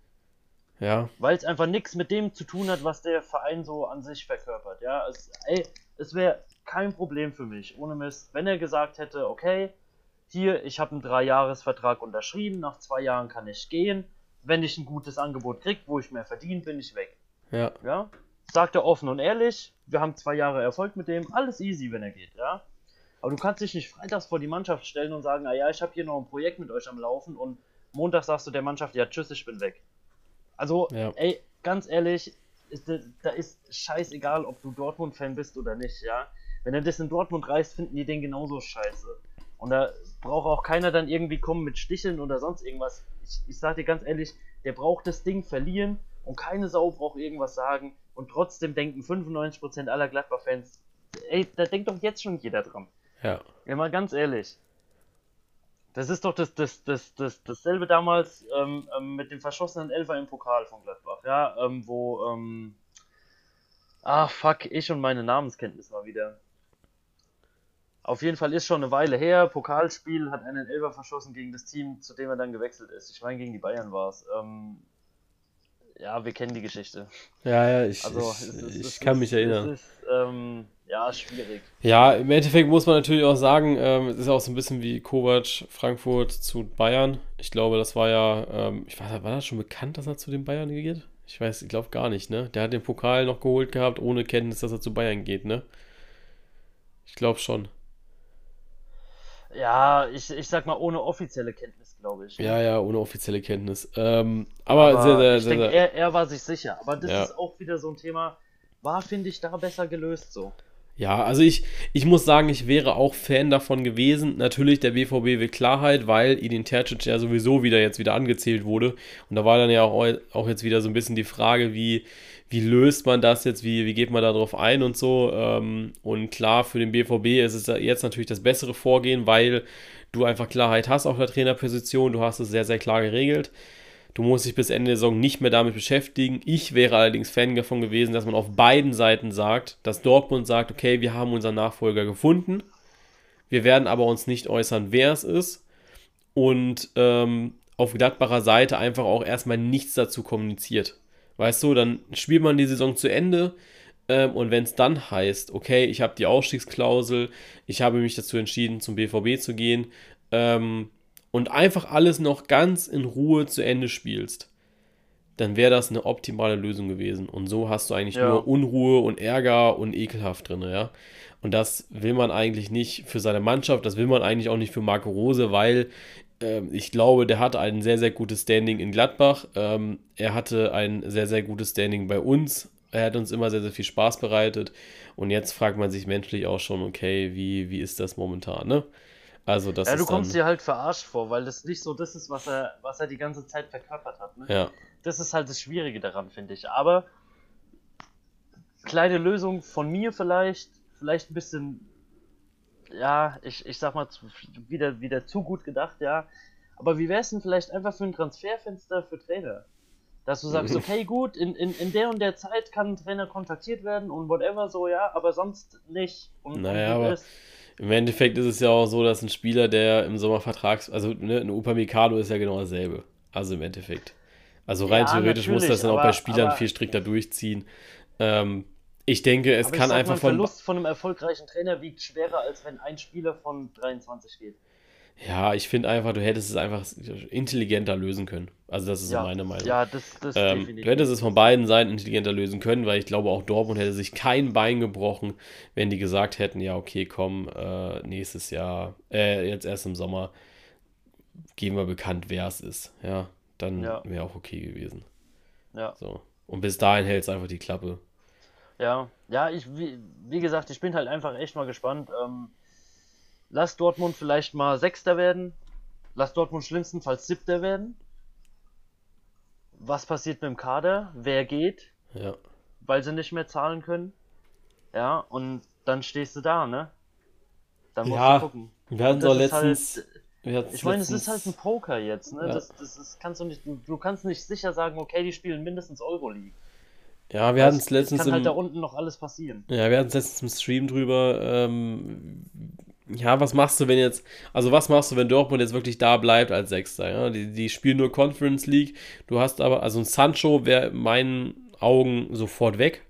Ja. Weil es einfach nichts mit dem zu tun hat, was der Verein so an sich verkörpert. Ja, es, ey, es wäre kein Problem für mich, ohne Mist, wenn er gesagt hätte, okay, hier, ich habe einen Dreijahresvertrag unterschrieben, nach zwei Jahren kann ich gehen. Wenn ich ein gutes Angebot kriege, wo ich mehr verdiene, bin ich weg. Ja. Ja. Sagt er offen und ehrlich, wir haben zwei Jahre Erfolg mit dem, alles easy, wenn er geht, ja. Aber du kannst dich nicht freitags vor die Mannschaft stellen und sagen, naja, ich habe hier noch ein Projekt mit euch am Laufen und Montag sagst du der Mannschaft, ja, tschüss, ich bin weg. Also, ja. ey, ganz ehrlich, ist, da ist scheißegal, ob du Dortmund-Fan bist oder nicht, ja. Wenn er das in Dortmund reißt, finden die den genauso scheiße. Und da braucht auch keiner dann irgendwie kommen mit Sticheln oder sonst irgendwas. Ich, ich sag dir ganz ehrlich, der braucht das Ding verlieren und keine Sau braucht irgendwas sagen. Und trotzdem denken 95% aller Gladbach-Fans, ey, da denkt doch jetzt schon jeder dran. Ja. Ja, mal ganz ehrlich. Das ist doch das, das, das, das, dasselbe damals ähm, ähm, mit dem verschossenen Elfer im Pokal von Gladbach, ja, ähm, wo, ähm, ah, fuck, ich und meine Namenskenntnis mal wieder. Auf jeden Fall ist schon eine Weile her. Pokalspiel hat einen Elfer verschossen gegen das Team, zu dem er dann gewechselt ist. Ich meine, gegen die Bayern war es. Ja, wir kennen die Geschichte. Ja, ja, ich, also, ich, ist, ich ist, kann ist, mich erinnern. Ist, ähm, ja, schwierig. Ja, im Endeffekt muss man natürlich auch sagen, ähm, es ist auch so ein bisschen wie Kovac Frankfurt zu Bayern. Ich glaube, das war ja, ähm, ich weiß, war das schon bekannt, dass er zu den Bayern geht? Ich weiß, ich glaube gar nicht, ne? Der hat den Pokal noch geholt gehabt, ohne Kenntnis, dass er zu Bayern geht, ne? Ich glaube schon. Ja, ich, ich sag mal ohne offizielle Kenntnis, glaube ich. Ja, ja, ohne offizielle Kenntnis. Ähm, aber, aber, sehr, sehr, ich denke, er, er war sich sicher. Aber das ja. ist auch wieder so ein Thema, war, finde ich, da besser gelöst so. Ja, also ich, ich muss sagen, ich wäre auch Fan davon gewesen. Natürlich, der BVB will Klarheit, weil Edin Tercic ja sowieso wieder jetzt wieder angezählt wurde. Und da war dann ja auch, auch jetzt wieder so ein bisschen die Frage, wie, wie löst man das jetzt, wie, wie geht man darauf ein und so. Ähm, und klar, für den BVB ist es jetzt natürlich das bessere Vorgehen, weil du einfach Klarheit hast auf der Trainerposition. Du hast es sehr, sehr klar geregelt. Du musst dich bis Ende der Saison nicht mehr damit beschäftigen. Ich wäre allerdings Fan davon gewesen, dass man auf beiden Seiten sagt, dass Dortmund sagt, okay, wir haben unseren Nachfolger gefunden. Wir werden aber uns nicht äußern, wer es ist. Und ähm, auf Gladbacher Seite einfach auch erstmal nichts dazu kommuniziert. Weißt du, dann spielt man die Saison zu Ende. Ähm, und wenn es dann heißt, okay, ich habe die Ausstiegsklausel, ich habe mich dazu entschieden, zum BVB zu gehen, ähm, und einfach alles noch ganz in Ruhe zu Ende spielst, dann wäre das eine optimale Lösung gewesen. Und so hast du eigentlich ja. nur Unruhe und Ärger und ekelhaft drin, ja. Und das will man eigentlich nicht für seine Mannschaft, das will man eigentlich auch nicht für Marco Rose, weil äh, ich glaube, der hat ein sehr, sehr gutes Standing in Gladbach. Ähm, er hatte ein sehr, sehr gutes Standing bei uns. Er hat uns immer sehr, sehr viel Spaß bereitet. Und jetzt fragt man sich menschlich auch schon, okay, wie, wie ist das momentan, ne? Also das ja, du kommst dir halt verarscht vor, weil das nicht so das ist, was er, was er die ganze Zeit verkörpert hat. Ne? Ja. Das ist halt das Schwierige daran, finde ich. Aber kleine Lösung von mir vielleicht, vielleicht ein bisschen, ja, ich, ich sag mal, wieder, wieder zu gut gedacht, ja. Aber wie wäre es denn vielleicht einfach für ein Transferfenster für Trainer? Dass du sagst, okay, gut, in, in, in der und der Zeit kann ein Trainer kontaktiert werden und whatever so, ja, aber sonst nicht. Und, naja, aber im Endeffekt ist es ja auch so, dass ein Spieler, der im Sommer Vertrags, also ne, ein Upamecano ist ja genau dasselbe. Also im Endeffekt. Also rein ja, theoretisch muss das dann aber, auch bei Spielern viel strikter durchziehen. Ähm, ich denke, es kann einfach mal, ein von. Verlust von einem erfolgreichen Trainer wiegt schwerer, als wenn ein Spieler von 23 geht. Ja, ich finde einfach, du hättest es einfach intelligenter lösen können. Also das ist Ja, so meine Meinung. ja, das, das Ähm, definitiv. du hättest es von beiden Seiten intelligenter lösen können, weil ich glaube, auch Dortmund hätte sich kein Bein gebrochen, wenn die gesagt hätten, ja, okay, komm, äh, nächstes Jahr, äh, jetzt erst im Sommer, geben wir bekannt, wer es ist. Ja, dann Ja. wäre auch okay gewesen. Ja. So. Und bis dahin hält es einfach die Klappe. Ja, ja, ich, wie, wie gesagt, ich bin halt einfach echt mal gespannt. Ähm, lass Dortmund vielleicht mal Sechster werden. Lass Dortmund schlimmstenfalls Siebter werden. Was passiert mit dem Kader? Wer geht, Ja. weil sie nicht mehr zahlen können? Ja, und dann stehst du da, ne? Dann musst Ja, du gucken. Wir hatten Das ist letztens. halt, ich meine, es ist halt ein Poker jetzt, ne? Ja. Das, das ist, kannst du nicht, du, du kannst nicht sicher sagen, okay, die spielen mindestens Euroleague. Ja, wir hatten es letztens kann halt da im, unten noch alles passieren. Ja, wir hatten es letztens im Stream drüber. Ähm, ja, was machst du, wenn jetzt, also was machst du, wenn Dortmund jetzt wirklich da bleibt als Sechster? Ja? Die, die spielen nur Conference League. Du hast aber, also ein Sancho wäre in meinen Augen sofort weg.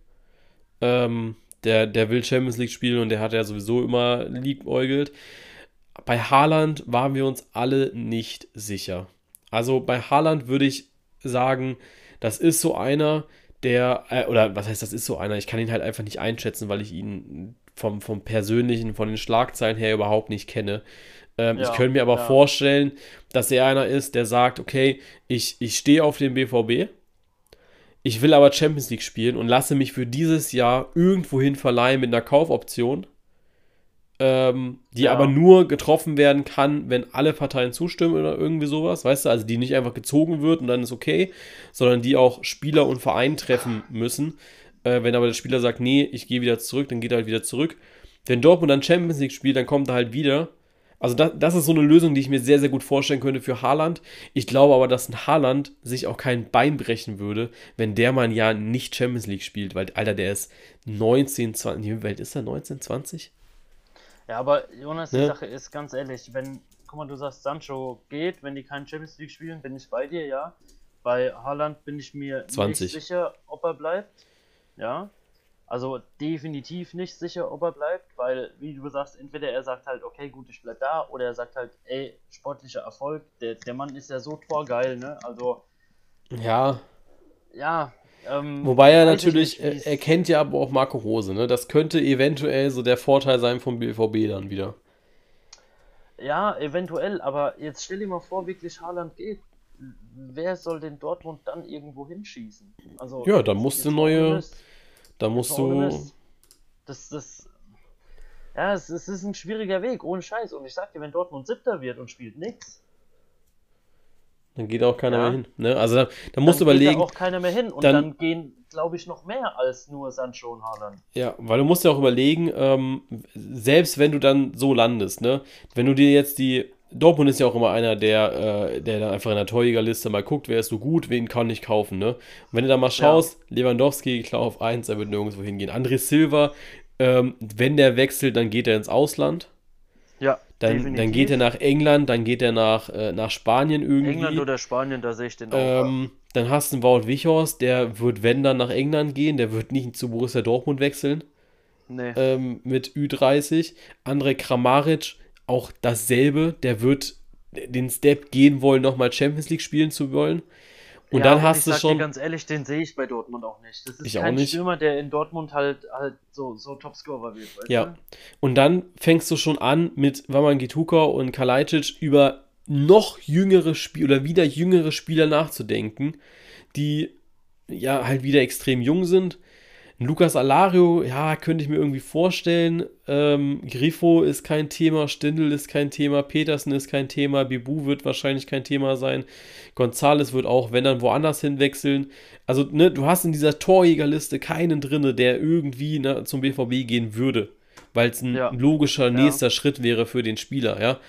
Ähm, der, der will Champions League spielen und der hat ja sowieso immer liebäugelt. Bei Haaland waren wir uns alle nicht sicher. Also bei Haaland würde ich sagen, das ist so einer, der, äh, oder was heißt, das ist so einer, ich kann ihn halt einfach nicht einschätzen, weil ich ihn vom, vom Persönlichen, von den Schlagzeilen her überhaupt nicht kenne. Ähm, ich Ja, könnte mir aber ja. vorstellen, dass er einer ist, der sagt, okay, ich, ich stehe auf dem BVB, ich will aber Champions League spielen und lasse mich für dieses Jahr irgendwohin verleihen mit einer Kaufoption, ähm, die Ja. aber nur getroffen werden kann, wenn alle Parteien zustimmen oder irgendwie sowas, weißt du, also die nicht einfach gezogen wird und dann ist okay, sondern die auch Spieler und Verein treffen müssen. Äh, wenn aber der Spieler sagt, nee, ich gehe wieder zurück, dann geht er halt wieder zurück. Wenn Dortmund dann Champions League spielt, dann kommt er halt wieder. Also das, das ist so eine Lösung, die ich mir sehr, sehr gut vorstellen könnte für Haaland. Ich glaube aber, dass ein Haaland sich auch kein Bein brechen würde, wenn der mal ein Jahr nicht Champions League spielt, weil, Alter, der ist 19, 20, wie weit ist er, 19, 20? Ja, aber Jonas, die Ne? Sache ist ganz ehrlich, wenn, guck mal, du sagst, Sancho geht, wenn die keinen Champions League spielen, bin ich bei dir, ja. Bei Haaland bin ich mir 20. nicht sicher, ob er bleibt. Ja. Also definitiv nicht sicher, ob er bleibt, weil, wie du sagst, entweder er sagt halt, okay, gut, ich bleib da, oder er sagt halt, ey, sportlicher Erfolg, der, der Mann ist ja so torgeil, ne? Also, Ja, ja. Ähm, wobei er natürlich, nicht, er, er kennt ja aber auch Marco Rose, ne? Das könnte eventuell so der Vorteil sein vom BVB dann wieder. Ja, eventuell, aber jetzt stell dir mal vor, wirklich Haaland geht. Wer soll denn Dortmund dann irgendwo hinschießen? Also, Ja, da musst du neue-. Da musst du. Das, das. Ja, es, es ist ein schwieriger Weg, ohne Scheiß. Und ich sag dir, wenn Dortmund Siebter wird und spielt nix, dann geht auch keiner Ja. mehr hin, ne? Also da, da musst du dann geht überlegen, da auch keiner mehr hin. Und dann- dann, gehen, glaube ich, noch mehr als nur Sancho und Haaland. Ja, weil du musst ja auch überlegen, ähm, selbst wenn du dann so landest, ne, wenn du dir jetzt die, Dortmund ist ja auch immer einer, der, äh, der dann einfach in der Torjägerliste mal guckt, wer ist so gut, wen kann ich kaufen, ne. Und wenn du da mal schaust, Lewandowski, klar auf 1, er wird nirgendwo hingehen. André Silva, ähm, wenn der wechselt, dann geht er ins Ausland. Ja, Dann, dann geht er nach England, dann geht er nach, äh, nach Spanien irgendwie. England oder Spanien, da sehe ich den auch. Ähm, dann hast du einen Wout Wichhorst, der wird, wenn dann, nach England gehen, der wird nicht zu Borussia Dortmund wechseln nee. ähm, mit Ü30. André Kramaric, auch dasselbe, der wird den Step gehen wollen, nochmal Champions League spielen zu wollen. Und Ja, dann hast du schon. dir ganz ehrlich, den sehe ich bei Dortmund auch nicht. Das ist Ich auch kein nicht. Stürmer, der in Dortmund halt, halt so, so Topscorer wird. Ja. Du? Und dann fängst du schon an, mit Wamangituka und Kalajdzic über noch jüngere Spieler oder wieder jüngere Spieler nachzudenken, die ja halt wieder extrem jung sind. Lukas Alario, ja, könnte ich mir irgendwie vorstellen. Ähm, Grifo ist kein Thema, Stindl ist kein Thema, Petersen ist kein Thema, Bibu wird wahrscheinlich kein Thema sein. Gonzales wird auch, wenn dann woanders hinwechseln. Also, ne, du hast in dieser Torjägerliste keinen drinne, der irgendwie ne, zum BVB gehen würde, weil es ein Ja. logischer nächster Schritt wäre für den Spieler, ja.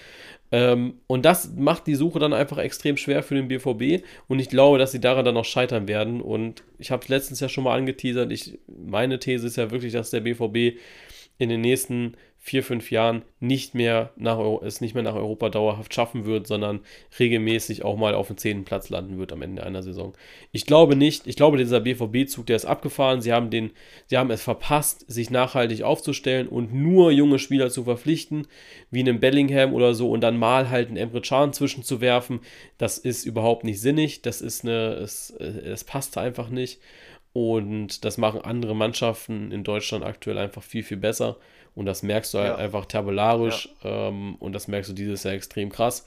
Ähm, und das macht die Suche dann einfach extrem schwer für den BVB und ich glaube, dass sie daran dann noch scheitern werden. Und ich habe es letztens ja schon mal angeteasert, ich, meine These ist ja wirklich, dass der BVB in den nächsten vier, fünf Jahren nicht mehr nach, es nicht mehr nach Europa dauerhaft schaffen wird, sondern regelmäßig auch mal auf dem zehnten Platz landen wird am Ende einer Saison. Ich glaube nicht, ich glaube, dieser BVB-Zug, der ist abgefahren. Sie haben, den, sie haben es verpasst, sich nachhaltig aufzustellen und nur junge Spieler zu verpflichten, wie einen Bellingham oder so, und dann mal halt einen Emre Can zwischenzuwerfen. Das ist überhaupt nicht sinnig. Das ist eine, es, es passt einfach nicht. Und das machen andere Mannschaften in Deutschland aktuell einfach viel, viel besser. Und das merkst du halt ja. einfach tabellarisch. Ja. Ähm, und das merkst du dieses Jahr extrem krass.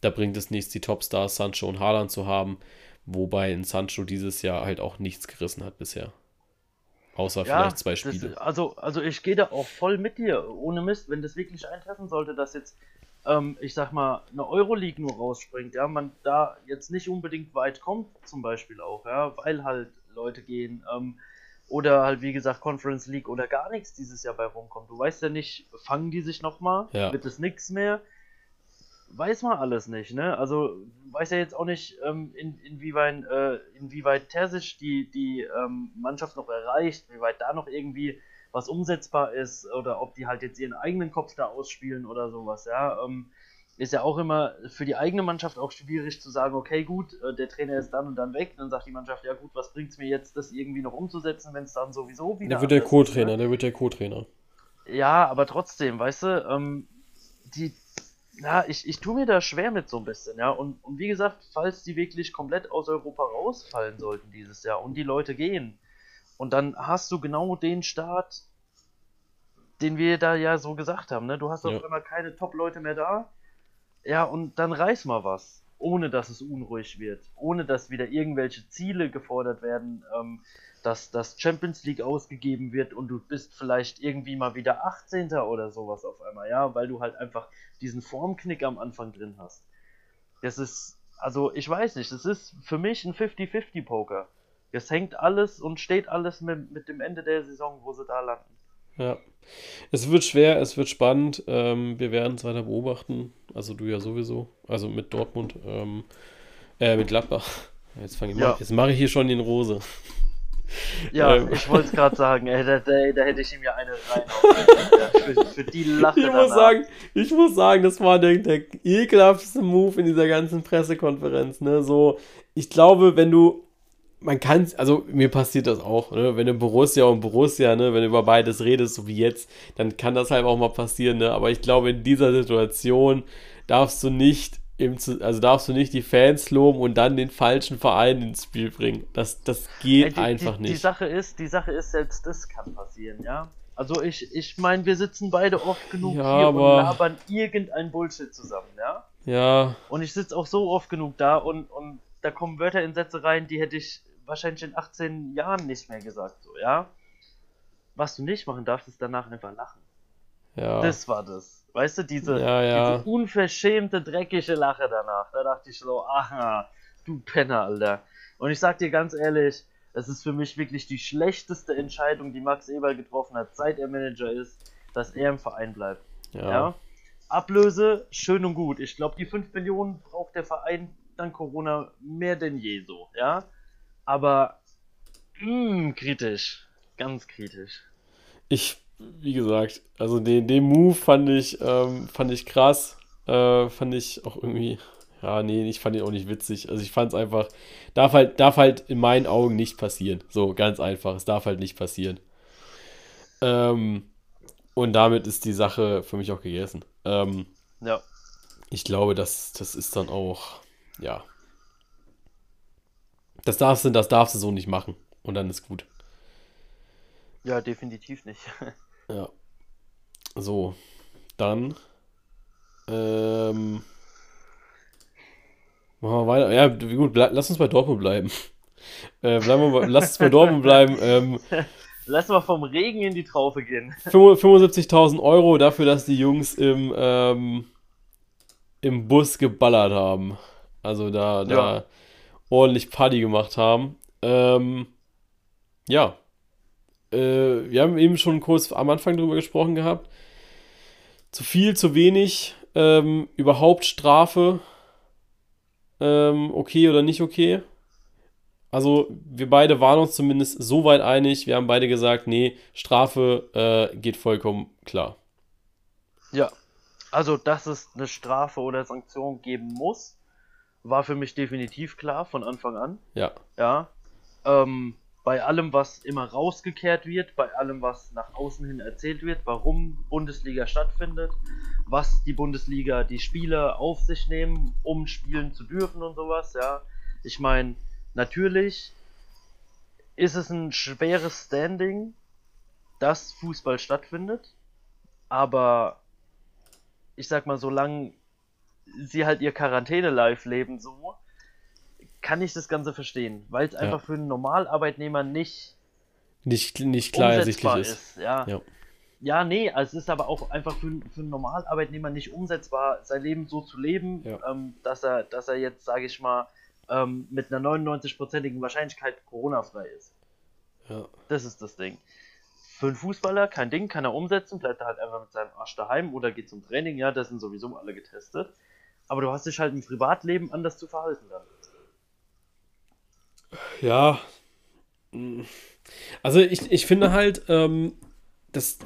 Da bringt es nichts, die Topstars Sancho und Haaland zu haben. Wobei in Sancho dieses Jahr halt auch nichts gerissen hat bisher. Außer ja, vielleicht zwei Spiele. Das, also, also ich gehe da auch voll mit dir. Ohne Mist, wenn das wirklich eintreffen sollte, dass jetzt, ähm, ich sag mal, eine Euroleague nur rausspringt, ja, man da jetzt nicht unbedingt weit kommt, zum Beispiel auch, ja, weil halt Leute gehen. Ähm, oder halt, wie gesagt, Conference League oder gar nichts dieses Jahr bei rumkommt. Du weißt ja nicht, fangen die sich nochmal? Ja. Wird es nichts mehr? Weiß man alles nicht, ne? Also, weiß ja jetzt auch nicht, ähm, in, inwieweit, äh, inwieweit Terzic die, die ähm, Mannschaft noch erreicht, wie weit da noch irgendwie was umsetzbar ist oder ob die halt jetzt ihren eigenen Kopf da ausspielen oder sowas, ja. Ähm, ist ja auch immer für die eigene Mannschaft auch schwierig zu sagen, okay, gut, äh, der Trainer ist dann und dann weg. Dann sagt die Mannschaft, ja gut, was bringt es mir jetzt, das irgendwie noch umzusetzen, wenn es dann sowieso wieder. Der wird der Co-Trainer, ne? der wird der Co-Trainer. Ja, aber trotzdem, weißt du, ähm, die, ja, ich, ich tue mir da schwer mit so ein bisschen, ja. Und, und wie gesagt, falls die wirklich komplett aus Europa rausfallen sollten dieses Jahr und die Leute gehen, und dann hast du genau den Start, den wir da ja so gesagt haben, ne? Du hast ja. auf einmal keine Top-Leute mehr da ja, und dann reiß mal was, ohne dass es unruhig wird, ohne dass wieder irgendwelche Ziele gefordert werden, ähm, dass das Champions League ausgegeben wird und du bist vielleicht irgendwie mal wieder 18. oder sowas auf einmal, ja, weil du halt einfach diesen Formknick am Anfang drin hast. Das ist, also ich weiß nicht, das ist für mich ein 50-50-Poker. Es hängt alles und steht alles mit, mit dem Ende der Saison, wo sie da landen. Ja. Es wird schwer, es wird spannend. Ähm, wir werden es weiter beobachten. Also du ja sowieso. Also mit Dortmund, ähm, äh, mit Gladbach. Jetzt fange ich ja. mal. Jetzt mache ich hier schon den Rose. Ja, ähm. ich wollte es gerade sagen, ey, da, da, da, hätte ich ihm ja eine rein für, für, die Lache. Ich muss, sagen, ich muss sagen, das war der, der ekelhafteste Move in dieser ganzen Pressekonferenz. Ne? So, ich glaube, wenn du man kann, also mir passiert das auch, ne? wenn du Borussia und Borussia, ne? wenn du über beides redest, so wie jetzt, dann kann das halt auch mal passieren, ne? aber ich glaube, in dieser Situation darfst du nicht im, also darfst du nicht die Fans loben und dann den falschen Verein ins Spiel bringen. Das, das geht die, einfach die, nicht. Die Sache ist, die Sache ist, selbst das kann passieren, ja. Also ich, ich meine, wir sitzen beide oft genug ja, hier aber... und labern irgendein Bullshit zusammen, ja. Ja. Und ich sitze auch so oft genug da und, und da kommen Wörter in Sätze rein, die hätte ich wahrscheinlich in 18 Jahren nicht mehr gesagt, so, ja. Was du nicht machen darfst, ist danach einfach lachen. Ja. Das war das. Weißt du, diese, ja, ja. diese unverschämte, dreckige Lache danach. Da dachte ich so, aha, du Penner, Alter. Und ich sag dir ganz ehrlich, es ist für mich wirklich die schlechteste Entscheidung, die Max Eberl getroffen hat, seit er Manager ist, dass er im Verein bleibt. Ja. ja? Ablöse, schön und gut. Ich glaube, die 5 Millionen braucht der Verein dank Corona mehr denn je so, ja aber mh, hm, kritisch. Ganz kritisch. Ich, wie gesagt, also den, den Move fand ich, ähm, fand ich krass. Äh, fand ich auch irgendwie, ja, nee, ich fand ihn auch nicht witzig. Also ich fand es einfach, darf halt, darf halt in meinen Augen nicht passieren. So, ganz einfach. Es darf halt nicht passieren. Ähm, und damit ist die Sache für mich auch gegessen. Ähm, ja. Ich glaube, das, das ist dann auch, ja, das darfst du, das darfst du so nicht machen. Und dann ist gut. Ja, definitiv nicht. ja. So. Dann. Ähm. Machen wir weiter. Ja, gut, lass uns bei Dortmund bleiben. Äh, bleiben wir, lass uns bei Dortmund bleiben. Ähm, lass mal vom Regen in die Traufe gehen. 75.000 Euro dafür, dass die Jungs im, ähm, im Bus geballert haben. Also da, da, ja ordentlich Party gemacht haben. Ähm, ja. Äh, wir haben eben schon kurz am Anfang drüber gesprochen gehabt. Zu viel, zu wenig, ähm, überhaupt Strafe, ähm, okay oder nicht okay. Also wir beide waren uns zumindest so weit einig. Wir haben beide gesagt, nee, Strafe äh, geht vollkommen klar. Ja, also dass es eine Strafe oder Sanktion geben muss, war für mich definitiv klar von Anfang an. Ja. Ja. Ähm, bei allem, was immer rausgekehrt wird, bei allem, was nach außen hin erzählt wird, warum Bundesliga stattfindet, was die Bundesliga, die Spieler auf sich nehmen, um spielen zu dürfen und sowas, ja. Ich meine, natürlich ist es ein schweres Standing, dass Fußball stattfindet, aber ich sag mal, solange sie halt ihr Quarantäne-Life leben, so, kann ich das Ganze verstehen, weil es einfach für einen Normalarbeitnehmer nicht, nicht, nicht klar ersichtlich ist. ist. Ja. ja. Ja, nee, also es ist aber auch einfach für, für einen Normalarbeitnehmer nicht umsetzbar, sein Leben so zu leben, ja. ähm, dass er, dass er jetzt, sage ich mal, ähm, mit einer 99-prozentigen Wahrscheinlichkeit Corona-frei ist. Ja. Das ist das Ding. Für einen Fußballer kein Ding, kann er umsetzen, bleibt er halt einfach mit seinem Arsch daheim oder geht zum Training, ja, das sind sowieso alle getestet. Aber du hast dich halt im Privatleben anders zu verhalten dann. Ja. Also ich, ich finde halt, ähm, das,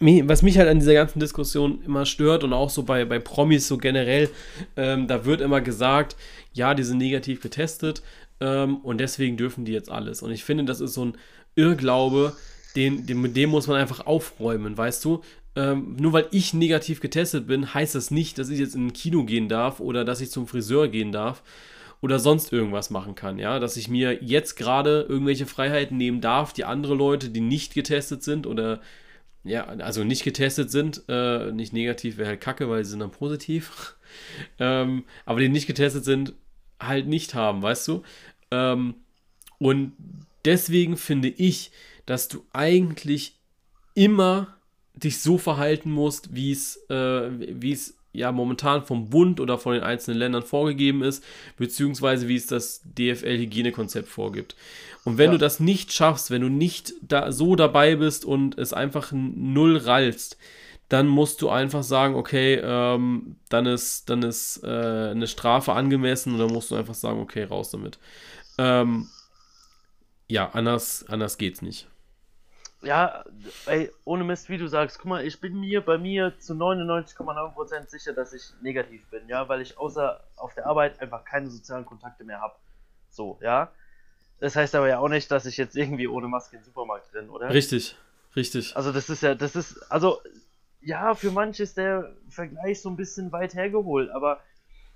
was mich halt an dieser ganzen Diskussion immer stört und auch so bei, bei Promis so generell, ähm, da wird immer gesagt, ja, die sind negativ getestet ähm, und deswegen dürfen die jetzt alles. Und ich finde, das ist so ein Irrglaube, den, den, mit dem muss man einfach aufräumen, weißt du? Ähm, nur weil ich negativ getestet bin, heißt das nicht, dass ich jetzt in ein Kino gehen darf oder dass ich zum Friseur gehen darf oder sonst irgendwas machen kann, ja, dass ich mir jetzt gerade irgendwelche Freiheiten nehmen darf, die andere Leute, die nicht getestet sind oder ja, also nicht getestet sind, äh, nicht negativ wäre halt kacke, weil sie sind dann positiv, ähm, aber die nicht getestet sind, halt nicht haben, weißt du? Ähm, und deswegen finde ich, dass du eigentlich immer dich so verhalten musst, wie es, äh, wie es ja momentan vom Bund oder von den einzelnen Ländern vorgegeben ist, beziehungsweise wie es das DFL-Hygienekonzept vorgibt. Und wenn ja. du das nicht schaffst, wenn du nicht da so dabei bist und es einfach null rallst, dann musst du einfach sagen, okay, ähm, dann ist, dann ist äh, eine Strafe angemessen und dann musst du einfach sagen, okay, raus damit. Ähm, ja, anders, anders geht's nicht ja, ey, ohne Mist, wie du sagst, guck mal, ich bin mir bei mir zu 99,9% sicher, dass ich negativ bin, ja, weil ich außer auf der Arbeit einfach keine sozialen Kontakte mehr habe. So, ja. Das heißt aber ja auch nicht, dass ich jetzt irgendwie ohne Maske im Supermarkt bin, oder? Richtig, richtig. Also das ist ja, das ist, also, ja, für manche ist der Vergleich so ein bisschen weit hergeholt, aber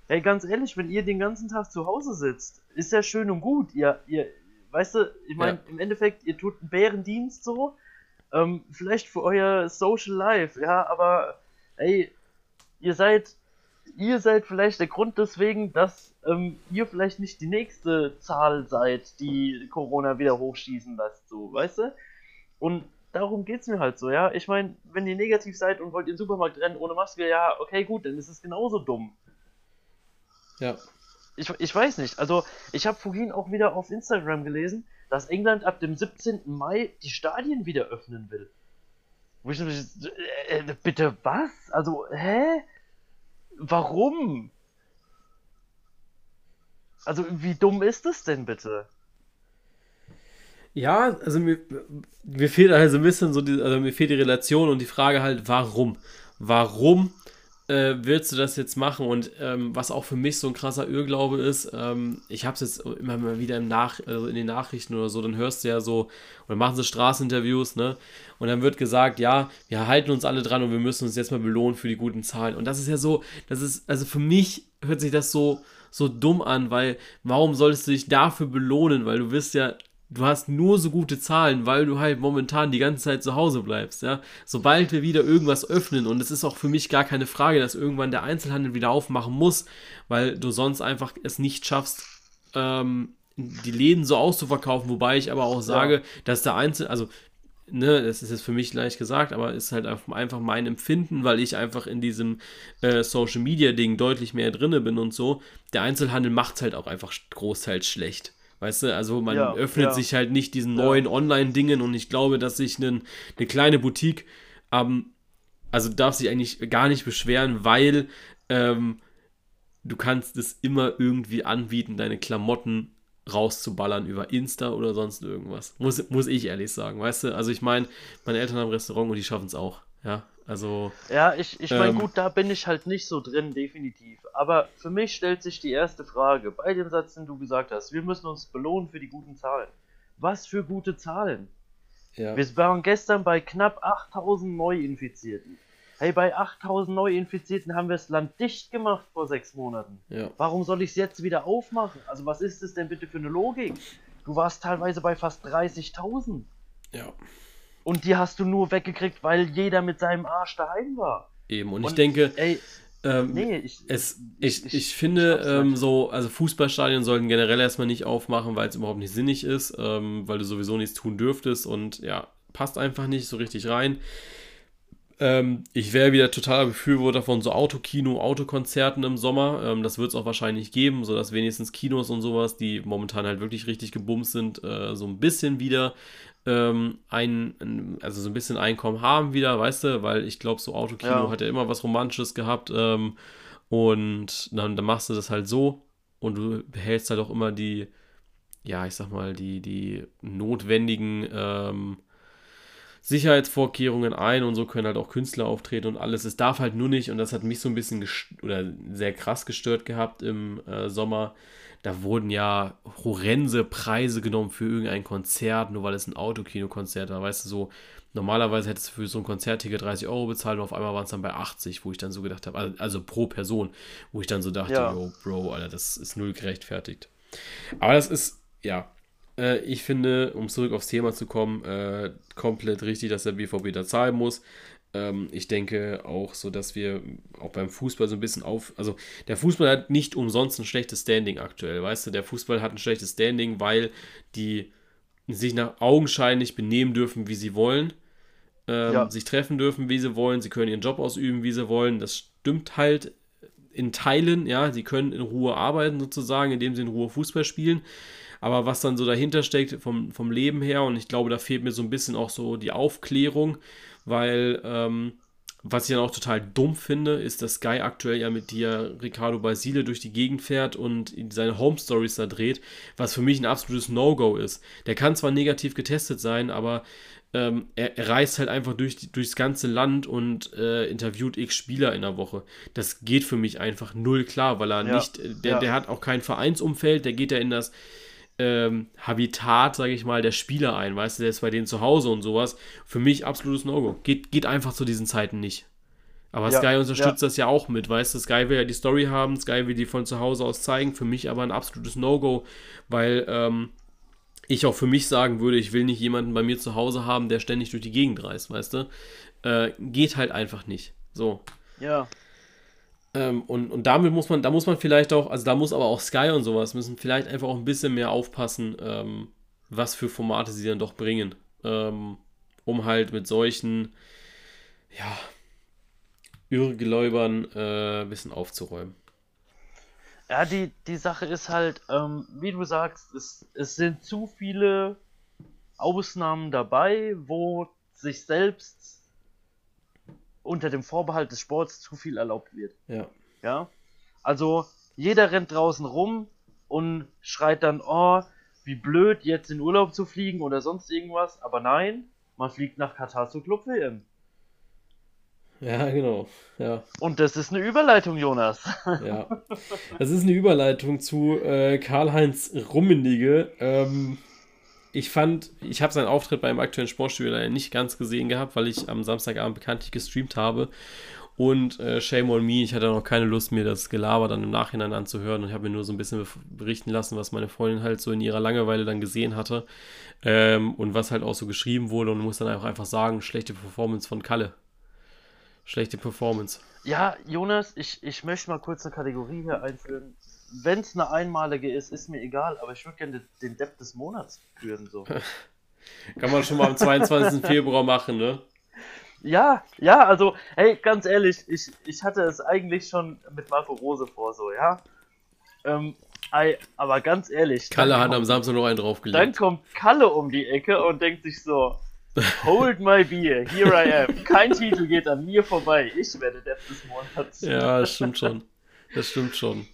ey, ganz ehrlich, wenn ihr den ganzen Tag zu Hause sitzt, ist ja schön und gut. Ihr, ihr, weißt du, ich meine, ja. im Endeffekt, ihr tut einen Bärendienst so, ähm, vielleicht für euer Social Life, ja, aber ey, ihr seid, ihr seid vielleicht der Grund deswegen, dass ähm, ihr vielleicht nicht die nächste Zahl seid, die Corona wieder hochschießen lässt, so, weißt du? Und darum geht's mir halt so, ja. Ich meine, wenn ihr negativ seid und wollt in den Supermarkt rennen ohne Maske, ja, okay, gut, dann ist es genauso dumm. Ja ich, ich weiß nicht. Also, ich habe vorhin auch wieder auf Instagram gelesen, dass England ab dem 17. Mai die Stadien wieder öffnen will. Wo ich äh, äh, bitte was? Also, hä? Warum? Also, wie dumm ist das denn bitte? Ja, also mir, mir fehlt also ein bisschen so die, also mir fehlt die Relation und die Frage halt, warum? Warum äh, willst du das jetzt machen? Und ähm, was auch für mich so ein krasser Irrglaube ist, ähm, ich habe es jetzt immer mal wieder im Nach also in den Nachrichten oder so, dann hörst du ja so, oder machen sie Straßeninterviews, ne? Und dann wird gesagt, ja, wir halten uns alle dran und wir müssen uns jetzt mal belohnen für die guten Zahlen. Und das ist ja so, das ist, also für mich hört sich das so, so dumm an, weil warum solltest du dich dafür belohnen? Weil du wirst ja du hast nur so gute Zahlen, weil du halt momentan die ganze Zeit zu Hause bleibst, ja. Sobald wir wieder irgendwas öffnen, und es ist auch für mich gar keine Frage, dass irgendwann der Einzelhandel wieder aufmachen muss, weil du sonst einfach es nicht schaffst, ähm, die Läden so auszuverkaufen, wobei ich aber auch sage, ja. dass der Einzel, also ne, das ist jetzt für mich leicht gesagt, aber ist halt einfach mein Empfinden, weil ich einfach in diesem äh, Social Media Ding deutlich mehr drinne bin und so. Der Einzelhandel macht es halt auch einfach großteils schlecht. Weißt du, also man ja, öffnet ja. sich halt nicht diesen neuen ja. Online-Dingen und ich glaube, dass sich eine kleine Boutique, ähm, also darf sich eigentlich gar nicht beschweren, weil ähm, du kannst es immer irgendwie anbieten, deine Klamotten rauszuballern über Insta oder sonst irgendwas. Muss, muss ich ehrlich sagen, weißt du? Also ich meine, meine Eltern haben ein Restaurant und die schaffen es auch. Ja, also. Ja, ich, ich meine, Ähm. gut, da bin ich halt nicht so drin, definitiv. Aber für mich stellt sich die erste Frage bei dem Satz, den du gesagt hast. Wir müssen uns belohnen für die guten Zahlen. Was für gute Zahlen? Ja. Wir waren gestern bei knapp 8000 Neuinfizierten. Hey, bei 8000 Neuinfizierten haben wir das Land dicht gemacht vor sechs Monaten. ja. Warum soll ich es jetzt wieder aufmachen? Also, was ist das denn bitte für eine Logik? Du warst teilweise bei fast 30.000. Ja. Und die hast du nur weggekriegt, weil jeder mit seinem Arsch daheim war. Eben. Und, ich Und, denke, Ey, ähm, nee, ich. Es, ich, ich- ich, finde, ähm, so, also Fußballstadien sollten generell erstmal nicht aufmachen, weil es überhaupt nicht sinnig ist, ähm, weil du sowieso nichts tun dürftest und ja, passt einfach nicht so richtig rein. Ähm, ich wäre wieder totaler Befürworter von so Autokino, Autokonzerten im Sommer. Ähm, das wird es auch wahrscheinlich geben, sodass wenigstens Kinos und sowas, die momentan halt wirklich richtig gebumst sind, äh, so ein bisschen wieder ähm, ein, also so ein bisschen Einkommen haben wieder, weißt du, weil ich glaube, so Autokino Ja. hat ja immer was Romantisches gehabt. Ähm, und dann, dann machst du das halt so und du behältst halt auch immer die, ja, ich sag mal, die, die notwendigen ähm, Sicherheitsvorkehrungen ein und so können halt auch Künstler auftreten und alles. Es darf halt nur nicht, und das hat mich so ein bisschen oder sehr krass gestört gehabt im äh, Sommer. Da wurden ja horrende Preise genommen für irgendein Konzert, nur weil es ein Autokino-Konzert war. Weißt du, so normalerweise hättest du für so ein Konzertticket 30 Euro bezahlt und auf einmal waren es dann bei 80, wo ich dann so gedacht habe, also, also pro Person, wo ich dann so dachte, Ja. yo, Bro, Alter, das ist null gerechtfertigt. Aber das ist, ja, äh, ich finde, um zurück aufs Thema zu kommen, äh, komplett richtig, dass der BVB da zahlen muss. Ähm, ich denke auch so, dass wir auch beim Fußball so ein bisschen auf. Also, der Fußball hat nicht umsonst ein schlechtes Standing aktuell. Weißt du, der Fußball hat ein schlechtes Standing, weil die sich nach augenscheinlich benehmen dürfen, wie sie wollen. Ähm, Ja. Sich treffen dürfen, wie sie wollen. Sie können ihren Job ausüben, wie sie wollen. Das stimmt halt in Teilen, ja, sie können in Ruhe arbeiten sozusagen, indem sie in Ruhe Fußball spielen. Aber was dann so dahinter steckt vom, vom Leben her, und ich glaube, da fehlt mir so ein bisschen auch so die Aufklärung, weil ähm, was ich dann auch total dumm finde, ist, dass Sky aktuell ja mit dir Ricardo Basile durch die Gegend fährt und seine Home Stories da dreht, was für mich ein absolutes No-Go ist. Der kann zwar negativ getestet sein, aber ähm, er, er reist halt einfach durch, durchs ganze Land und äh, interviewt x Spieler in der Woche. Das geht für mich einfach null klar, weil er Ja, nicht, äh, der, ja. der hat auch kein Vereinsumfeld, der geht ja in das ähm, Habitat, sage ich mal, der Spieler ein, weißt du, der ist bei denen zu Hause und sowas. Für mich absolutes No-Go. Geht, geht einfach zu diesen Zeiten nicht. Aber Ja, Sky unterstützt das ja auch mit, weißt du, Sky will ja die Story haben, Sky will die von zu Hause aus zeigen, für mich aber ein absolutes No-Go, weil ähm, ich auch für mich sagen würde, ich will nicht jemanden bei mir zu Hause haben, der ständig durch die Gegend reist, weißt du. Äh, geht halt einfach nicht. So. Ja, Ähm, und, und damit muss man, da muss man vielleicht auch, also da muss aber auch Sky und sowas, müssen vielleicht einfach auch ein bisschen mehr aufpassen, ähm, was für Formate sie dann doch bringen. Ähm, um halt mit solchen, ja, Irrgläubern äh, ein bisschen aufzuräumen. ja die, die Sache ist halt, ähm, wie du sagst, es, es sind zu viele Ausnahmen dabei, wo sich selbst unter dem Vorbehalt des Sports zu viel erlaubt wird. Ja. Ja. Also jeder rennt draußen rum und schreit dann, oh, wie blöd, jetzt in Urlaub zu fliegen oder sonst irgendwas. Aber nein, man fliegt nach Katar zur Club WM. Ja, genau. Ja. Und das ist eine Überleitung, Jonas. Ja, das ist eine Überleitung zu äh, Karl-Heinz Rummenigge. Ähm, ich fand, ich habe seinen Auftritt beim aktuellen Sportstudio leider nicht ganz gesehen gehabt, weil ich am Samstagabend bekanntlich gestreamt habe. Und äh, shame on me, ich hatte noch keine Lust, mir das Gelaber dann im Nachhinein anzuhören und habe mir nur so ein bisschen berichten lassen, was meine Freundin halt so in ihrer Langeweile dann gesehen hatte. Ähm, und was halt auch so geschrieben wurde und muss dann auch einfach sagen, schlechte Performance von Kalle. Schlechte Performance. Ja, Jonas, ich, ich möchte mal kurz eine Kategorie hier einführen. Wenn es eine einmalige ist, ist mir egal, aber ich würde gerne den, den Depp des Monats führen. So. Kann man schon mal am 22. Februar machen, ne? Ja, ja, also, hey, ganz ehrlich, ich, ich hatte es eigentlich schon mit Marco Rose vor, so, ja. Ähm, ei, aber ganz ehrlich, Kalle dann hat kommt- am Samstag noch einen Dann draufgelegt. kommt Kalle um die Ecke und denkt sich so: Hold my beer, here I am. Kein Titel geht an mir vorbei. Ich werde Depp des Monats. Ja, das stimmt schon. Das stimmt schon.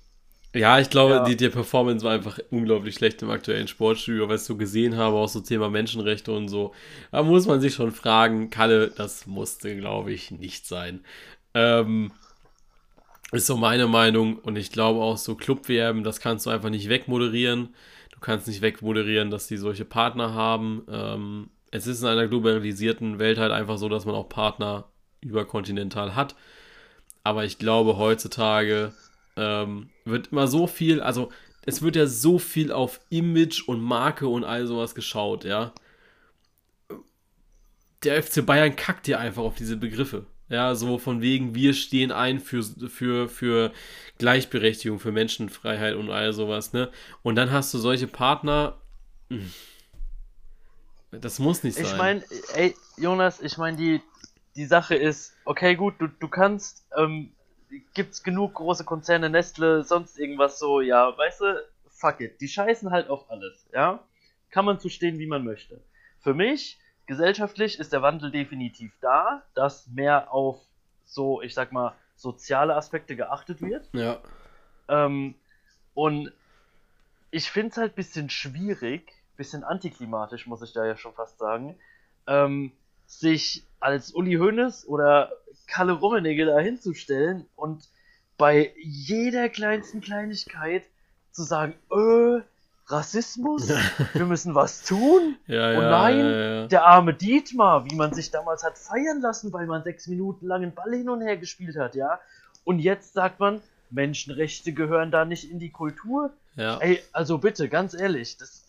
Ja, ich glaube, Ja. die, die Performance war einfach unglaublich schlecht im aktuellen Sportstudio, was ich so gesehen habe, auch so Thema Menschenrechte und so. Da muss man sich schon fragen, Kalle, das musste, glaube ich, nicht sein. Ähm, ist so meine Meinung und ich glaube auch so Club-WM, das kannst du einfach nicht wegmoderieren. Du kannst nicht wegmoderieren, dass die solche Partner haben. Ähm, es ist in einer globalisierten Welt halt einfach so, dass man auch Partner überkontinental hat. Aber ich glaube, heutzutage ähm, wird immer so viel, also es wird ja so viel auf Image und Marke und all sowas geschaut, ja. Der FC Bayern kackt ja einfach auf diese Begriffe. Ja, so von wegen, wir stehen ein für, für, für Gleichberechtigung, für Menschenfreiheit und all sowas, ne? Und dann hast du solche Partner. hm. Das muss nicht sein. Ich meine, ey, Jonas, ich meine, die, die Sache ist, okay, gut, du, du kannst, ähm, gibt's genug große Konzerne, Nestle, sonst irgendwas so, ja, weißt du, fuck it, die scheißen halt auf alles, ja? Kann man zu stehen, wie man möchte. Für mich, gesellschaftlich, ist der Wandel definitiv da, dass mehr auf so, ich sag mal, soziale Aspekte geachtet wird. ja. Ähm, und ich finde es halt ein bisschen schwierig, bisschen antiklimatisch, muss ich da ja schon fast sagen, ähm, sich als Uli Hoeneß oder Kalle Rummenigge da hinzustellen und bei jeder kleinsten Kleinigkeit zu sagen, äh, Rassismus, wir müssen was tun. Ja, ja, nein, ja. Der arme Dietmar, wie man sich damals hat feiern lassen, weil man sechs Minuten lang einen Ball hin und her gespielt hat, ja. Und jetzt sagt man, Menschenrechte gehören da nicht in die Kultur. Ey, also bitte, ganz ehrlich, das.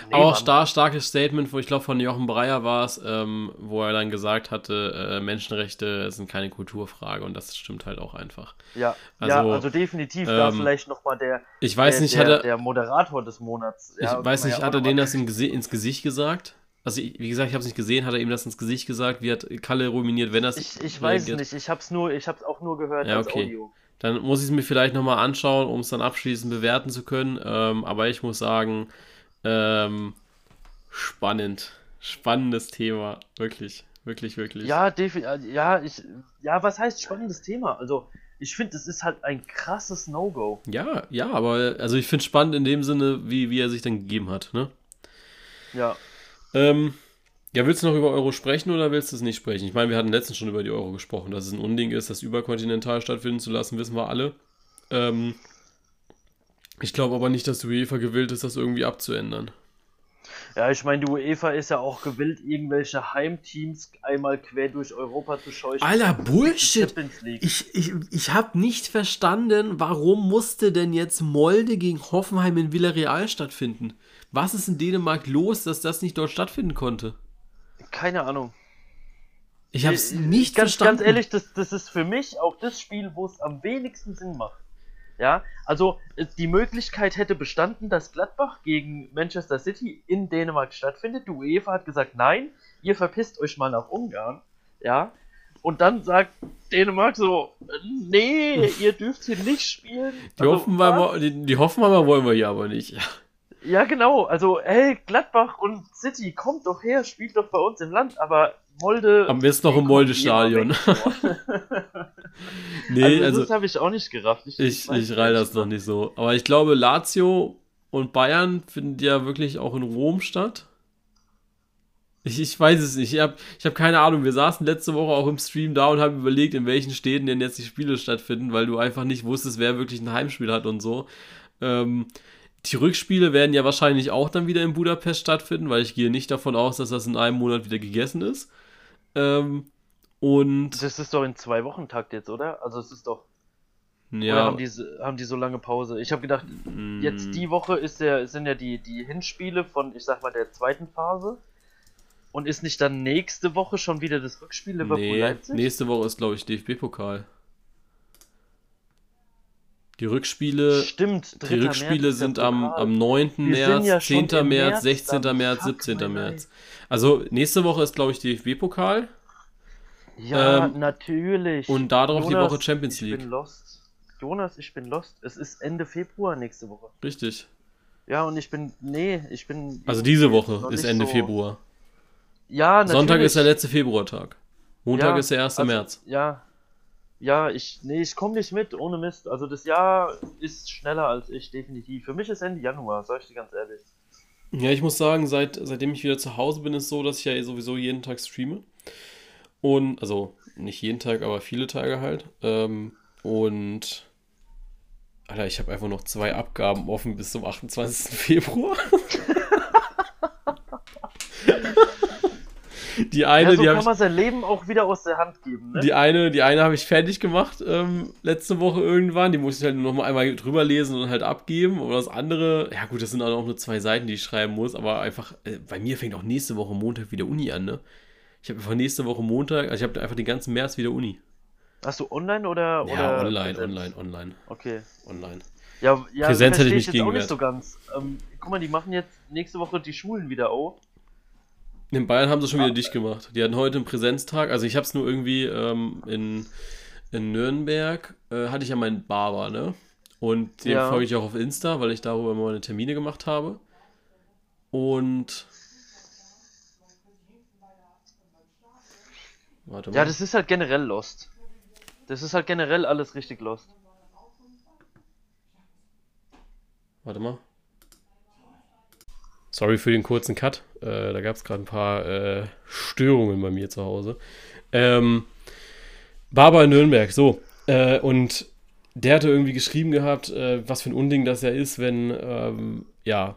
Nee, Aber auch star starkes Statement, wo ich glaube von Jochen Breyer war es, ähm, wo er dann gesagt hatte, äh, Menschenrechte sind keine Kulturfrage und das stimmt halt auch einfach. Ja, Also, ja, also definitiv da ähm, vielleicht nochmal der, Ich weiß der, nicht, der, er, der Moderator des Monats. ich ja, kann weiß nicht, ja hat er denen das ins Gesicht gesagt? Also ich- wie gesagt, ich habe es nicht gesehen, hat er ihm das ins Gesicht gesagt? Wie hat Kalle ruminiert, wenn das Ich, ich weiß reagiert? nicht, ich nur, ich hab's auch nur gehört Ja, als okay. Audio. Dann muss ich es mir vielleicht nochmal anschauen, um es dann abschließend bewerten zu können. Ähm, aber ich muss sagen, ähm, spannend. Spannendes Thema. Wirklich, wirklich, wirklich. Ja, defi ja, ich, ja, was heißt spannendes Thema? Also, ich finde, es ist halt ein krasses No-Go. Ja, ja, aber also ich finde es spannend in dem Sinne, wie, wie er sich dann gegeben hat. Ne? Ja. Ähm, ja, willst du noch über Euro sprechen oder willst du es nicht sprechen? Ich meine, wir hatten letztens schon über die Euro gesprochen, dass es ein Unding ist, das überkontinental stattfinden zu lassen, wissen wir alle. Ähm, ich glaube aber nicht, dass die UEFA gewillt ist, das irgendwie abzuändern. Ja, ich meine, die UEFA ist ja auch gewillt, irgendwelche Heimteams einmal quer durch Europa zu scheuchen. Alter, Bullshit! Ich, ich, ich habe nicht verstanden, warum musste denn jetzt Molde gegen Hoffenheim in Villarreal stattfinden? Was ist in Dänemark los, dass das nicht dort stattfinden konnte? Keine Ahnung. Ich habe es Äh, nicht ganz, verstanden. Ganz ehrlich, das, das ist für mich auch das Spiel, wo es am wenigsten Sinn macht. Ja, also äh, die Möglichkeit hätte bestanden, dass Gladbach gegen Manchester City in Dänemark stattfindet. Die UEFA hat gesagt, nein, ihr verpisst euch mal nach Ungarn. Ja, und dann sagt Dänemark so, nee, ihr dürft hier nicht spielen. die, Also, Hoffenheimer, die, die Hoffenheimer wollen wir hier aber nicht. Ja, genau. Also, hey, Gladbach und City, kommt doch her, spielt doch bei uns im Land, aber Molde. Am besten noch im Molde-Stadion. weg. Nee, also, also, das habe ich auch nicht gerafft. ich, weiß ich reihe das noch nicht so. Aber ich glaube, Lazio und Bayern finden ja wirklich auch in Rom statt. Ich, ich weiß es nicht. Ich habe ich hab keine Ahnung. Wir saßen letzte Woche auch im Stream da und haben überlegt, in welchen Städten denn jetzt die Spiele stattfinden, weil du einfach nicht wusstest, wer wirklich ein Heimspiel hat und so. Ähm, die Rückspiele werden ja wahrscheinlich auch dann wieder in Budapest stattfinden, weil ich gehe nicht davon aus, dass das in einem Monat wieder gegessen ist. Ähm, und Das ist doch in zwei Wochen Takt jetzt, oder? Also, es ist doch. Oder ja, haben die, haben die so lange Pause? Ich habe gedacht, mm, jetzt die Woche ist der, sind ja die, die Hinspiele von, ich sag mal, der zweiten Phase. Und ist nicht dann nächste Woche schon wieder das Rückspiel nee, Liverpool-Leipzig? nächste Woche ist, glaube ich, DFB-Pokal. Die Rückspiele, Stimmt, die 3. März Rückspiele der sind am, am 9. Wir März, ja schon 10. im März, März 16. dann. März, Fuck, 17. mein März. Also nächste Woche ist, glaube ich, DFB-Pokal Ja, Ähm, natürlich. und darauf die Jonas, Woche Champions ich League. bin lost. Jonas, ich bin lost. Es ist Ende Februar nächste Woche. Richtig. Ja, und ich bin. Nee, ich bin. Also diese Woche ist Ende so- Februar. Ja, natürlich. Sonntag ist der letzte Februartag. Montag Ja, ist der 1. also, März. Ja. Ja, ich, nee, ich komme nicht mit, ohne Mist. Also das Jahr ist schneller als ich, definitiv. Für mich ist Ende Januar, sag ich dir ganz ehrlich. Ja, ich muss sagen, seit, seitdem ich wieder zu Hause bin, ist es so, dass ich ja sowieso jeden Tag streame. Und, also nicht jeden Tag, aber viele Tage halt. Ähm, und, Alter, ich habe einfach noch zwei Abgaben offen bis zum 28. Februar. Die eine, ja, so die kann man sein Leben auch wieder aus der Hand geben, ne? Die eine, die eine habe ich fertig gemacht ähm, letzte Woche irgendwann. Die musste ich halt nur noch mal einmal drüber lesen und halt abgeben. Und das andere, ja gut, das sind auch nur zwei Seiten, die ich schreiben muss. Aber einfach, äh, bei mir fängt auch nächste Woche Montag wieder Uni an, ne? Ich habe einfach nächste Woche Montag, also ich habe einfach den ganzen März wieder Uni. Hast du online oder? Ja, oder online, Präsenz? online, online, Okay. online. Ja, ja Präsenz hätte ich mich jetzt auch nicht so ganz. Ähm, guck mal, die machen jetzt nächste Woche die Schulen wieder auf. In Bayern haben sie schon wieder Ah. dicht gemacht. Die hatten heute einen Präsenztag. Also ich habe es nur irgendwie ähm, in, in Nürnberg, äh, hatte ich ja meinen Barber, ne? Und den Ja. folge ich auch auf Insta, weil ich darüber immer meine Termine gemacht habe. Und... Warte mal. Ja, das ist halt generell lost. Das ist halt generell alles richtig lost. Warte mal. Sorry für den kurzen Cut. Äh, da gab es gerade ein paar äh, Störungen bei mir zu Hause. Ähm, Barber in Nürnberg, so. Äh, und der hatte irgendwie geschrieben gehabt, äh, was für ein Unding das ja ist, wenn, ähm, ja,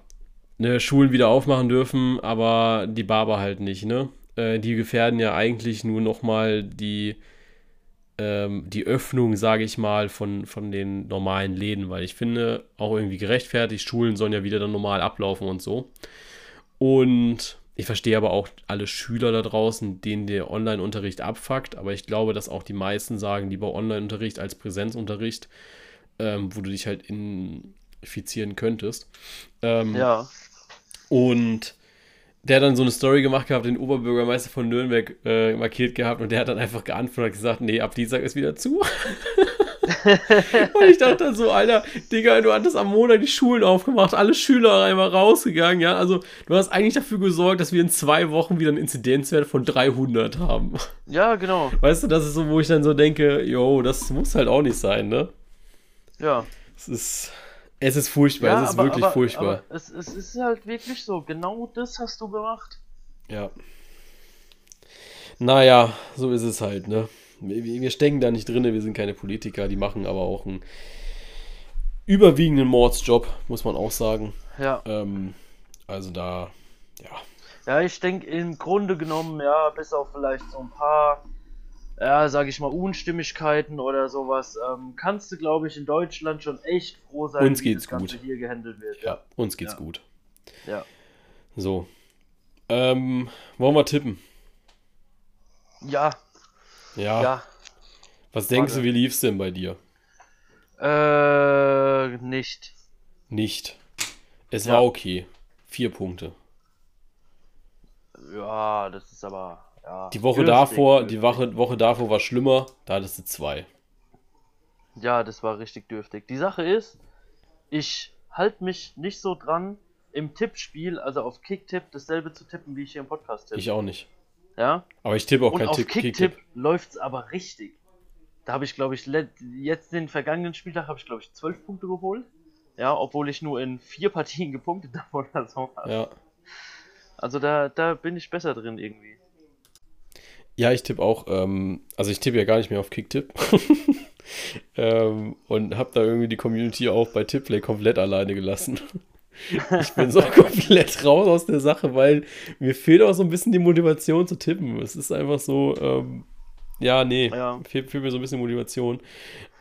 ne, Schulen wieder aufmachen dürfen, aber die Barber halt nicht, ne? Äh, die gefährden ja eigentlich nur nochmal die, ähm, die Öffnung, sage ich mal, von, von den normalen Läden, weil ich finde, auch irgendwie gerechtfertigt, Schulen sollen ja wieder dann normal ablaufen und so. Und ich verstehe aber auch alle Schüler da draußen, denen der Online-Unterricht abfuckt, aber ich glaube, dass auch die meisten sagen, lieber Online-Unterricht als Präsenzunterricht, ähm, wo du dich halt infizieren könntest. Ähm, Ja. und der hat dann so eine Story gemacht gehabt, den Oberbürgermeister von Nürnberg äh, markiert gehabt und der hat dann einfach geantwortet und gesagt, nee, ab Dienstag ist wieder zu. und ich dachte dann so, Alter, Digga, du hattest am Montag die Schulen aufgemacht, alle Schüler einmal rausgegangen, ja, also du hast eigentlich dafür gesorgt, dass wir in zwei Wochen wieder einen Inzidenzwert von 300 haben. Ja, genau. Weißt du, das ist so, wo ich dann so denke, yo, das muss halt auch nicht sein, ne? Ja. Es ist, es ist furchtbar, ja, es ist aber, wirklich aber, furchtbar. Aber es, es ist halt wirklich so. Genau das hast du gemacht. Ja. Naja, so ist es halt, ne? Wir, wir stecken da nicht drin, wir sind keine Politiker, die machen aber auch einen überwiegenden Mordsjob, muss man auch sagen. Ja. Ähm, also da, ja. Ja, ich denke im Grunde genommen, ja, bis auf vielleicht so ein paar, ja, sag ich mal, Unstimmigkeiten oder sowas, ähm, kannst du, glaube ich, in Deutschland schon echt froh sein, Uns wie geht's das Ganze gut. hier gehandelt wird. ja uns geht's Ja. gut. Ja. So. Ähm, wollen wir tippen? Ja, Ja. ja. Was denkst du, wie lief's denn bei dir? Äh, nicht. Nicht. Es war okay. Vier Punkte. Ja, das ist aber, ja. Die Woche davor, dürftig. die Woche, Woche davor war schlimmer, da hattest du zwei. Ja, das war richtig dürftig. Die Sache ist, ich halte mich nicht so dran, im Tippspiel, also auf Kicktipp, dasselbe zu tippen, wie ich hier im Podcast tippe. Ich auch nicht. Ja? Aber ich tippe auch Und kein auf Tipp, Kicktipp Kicktipp. läuft's aber richtig. Da habe ich, glaube ich, jetzt den vergangenen Spieltag habe ich, glaube ich, zwölf Punkte geholt. Ja, obwohl ich nur in vier Partien gepunktet habe oder so. Ja. Also da, da bin ich besser drin irgendwie. Ja, ich tippe auch, ähm, also ich tippe ja gar nicht mehr auf Kicktipp. ähm, und habe da irgendwie die Community auch bei Tipplay komplett alleine gelassen. ich bin so komplett raus aus der Sache, weil mir fehlt auch so ein bisschen die Motivation zu tippen. Es ist einfach so, ähm, ja, nee, Ja. fehlt, fehlt mir so ein bisschen Motivation.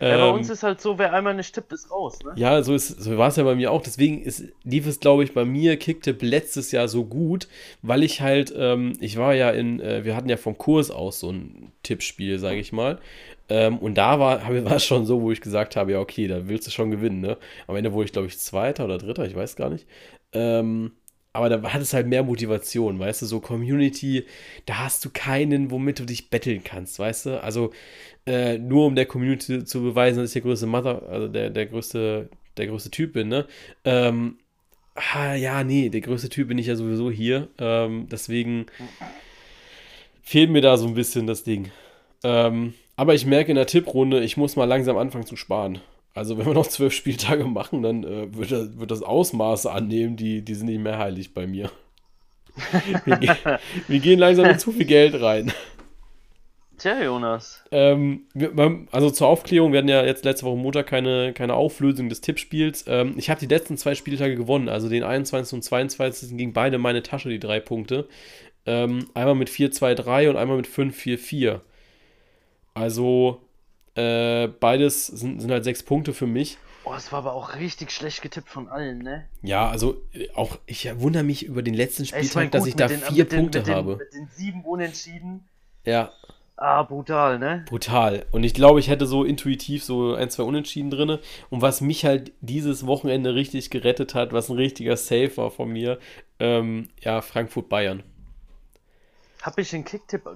Ja, bei Ähm, uns ist halt so, wer einmal nicht tippt, ist raus, ne? Ja, so, ist, so war es ja bei mir auch. Deswegen ist, lief es, glaube ich, bei mir Kicktipp letztes Jahr so gut, weil ich halt, ähm, ich war ja in, äh, wir hatten ja vom Kurs aus so ein Tippspiel, sage ich mal. Ähm, und da war, war es schon so, wo ich gesagt habe, ja, okay, da willst du schon gewinnen, ne? Am Ende wurde ich, glaube ich, Zweiter oder Dritter, ich weiß gar nicht. Ähm, aber da hat es halt mehr Motivation, weißt du, so Community, da hast du keinen, womit du dich betteln kannst, weißt du? Also äh, nur um der Community zu beweisen, dass ich der größte Mother, also der, der größte, der größte Typ bin, ne? Ähm, ah, ja, nee, der größte Typ bin ich ja sowieso hier. Ähm, deswegen fehlt mir da so ein bisschen das Ding. Ähm, Aber ich merke in der Tipprunde, ich muss mal langsam anfangen zu sparen. Also wenn wir noch zwölf Spieltage machen, dann äh, wird, das, wird das Ausmaße annehmen, die, die sind nicht mehr heilig bei mir. wir, ge wir gehen langsam mit zu viel Geld rein. Tja, Jonas. Ähm, wir, also zur Aufklärung, wir hatten ja jetzt letzte Woche Montag keine, keine Auflösung des Tippspiels. Ähm, ich habe die letzten zwei Spieltage gewonnen, also den 21. und 22. ging beide in meine Tasche, die drei Punkte. Ähm, einmal mit 4-2-3 und einmal mit 5-4-4. Also äh, beides sind, sind halt sechs Punkte für mich. Oh, es war aber auch richtig schlecht getippt von allen, ne? Ja, also äh, auch ich wundere mich über den letzten Spieltag, ich dass ich da den, vier Punkte den, habe. Mit den sieben Unentschieden. Ja. Ah, brutal, ne? Brutal. Und ich glaube, ich hätte so intuitiv so ein, zwei Unentschieden drin. Und was mich halt dieses Wochenende richtig gerettet hat, was ein richtiger Save war von mir, ähm, ja, Frankfurt-Bayern. Habe ich den Kicktipp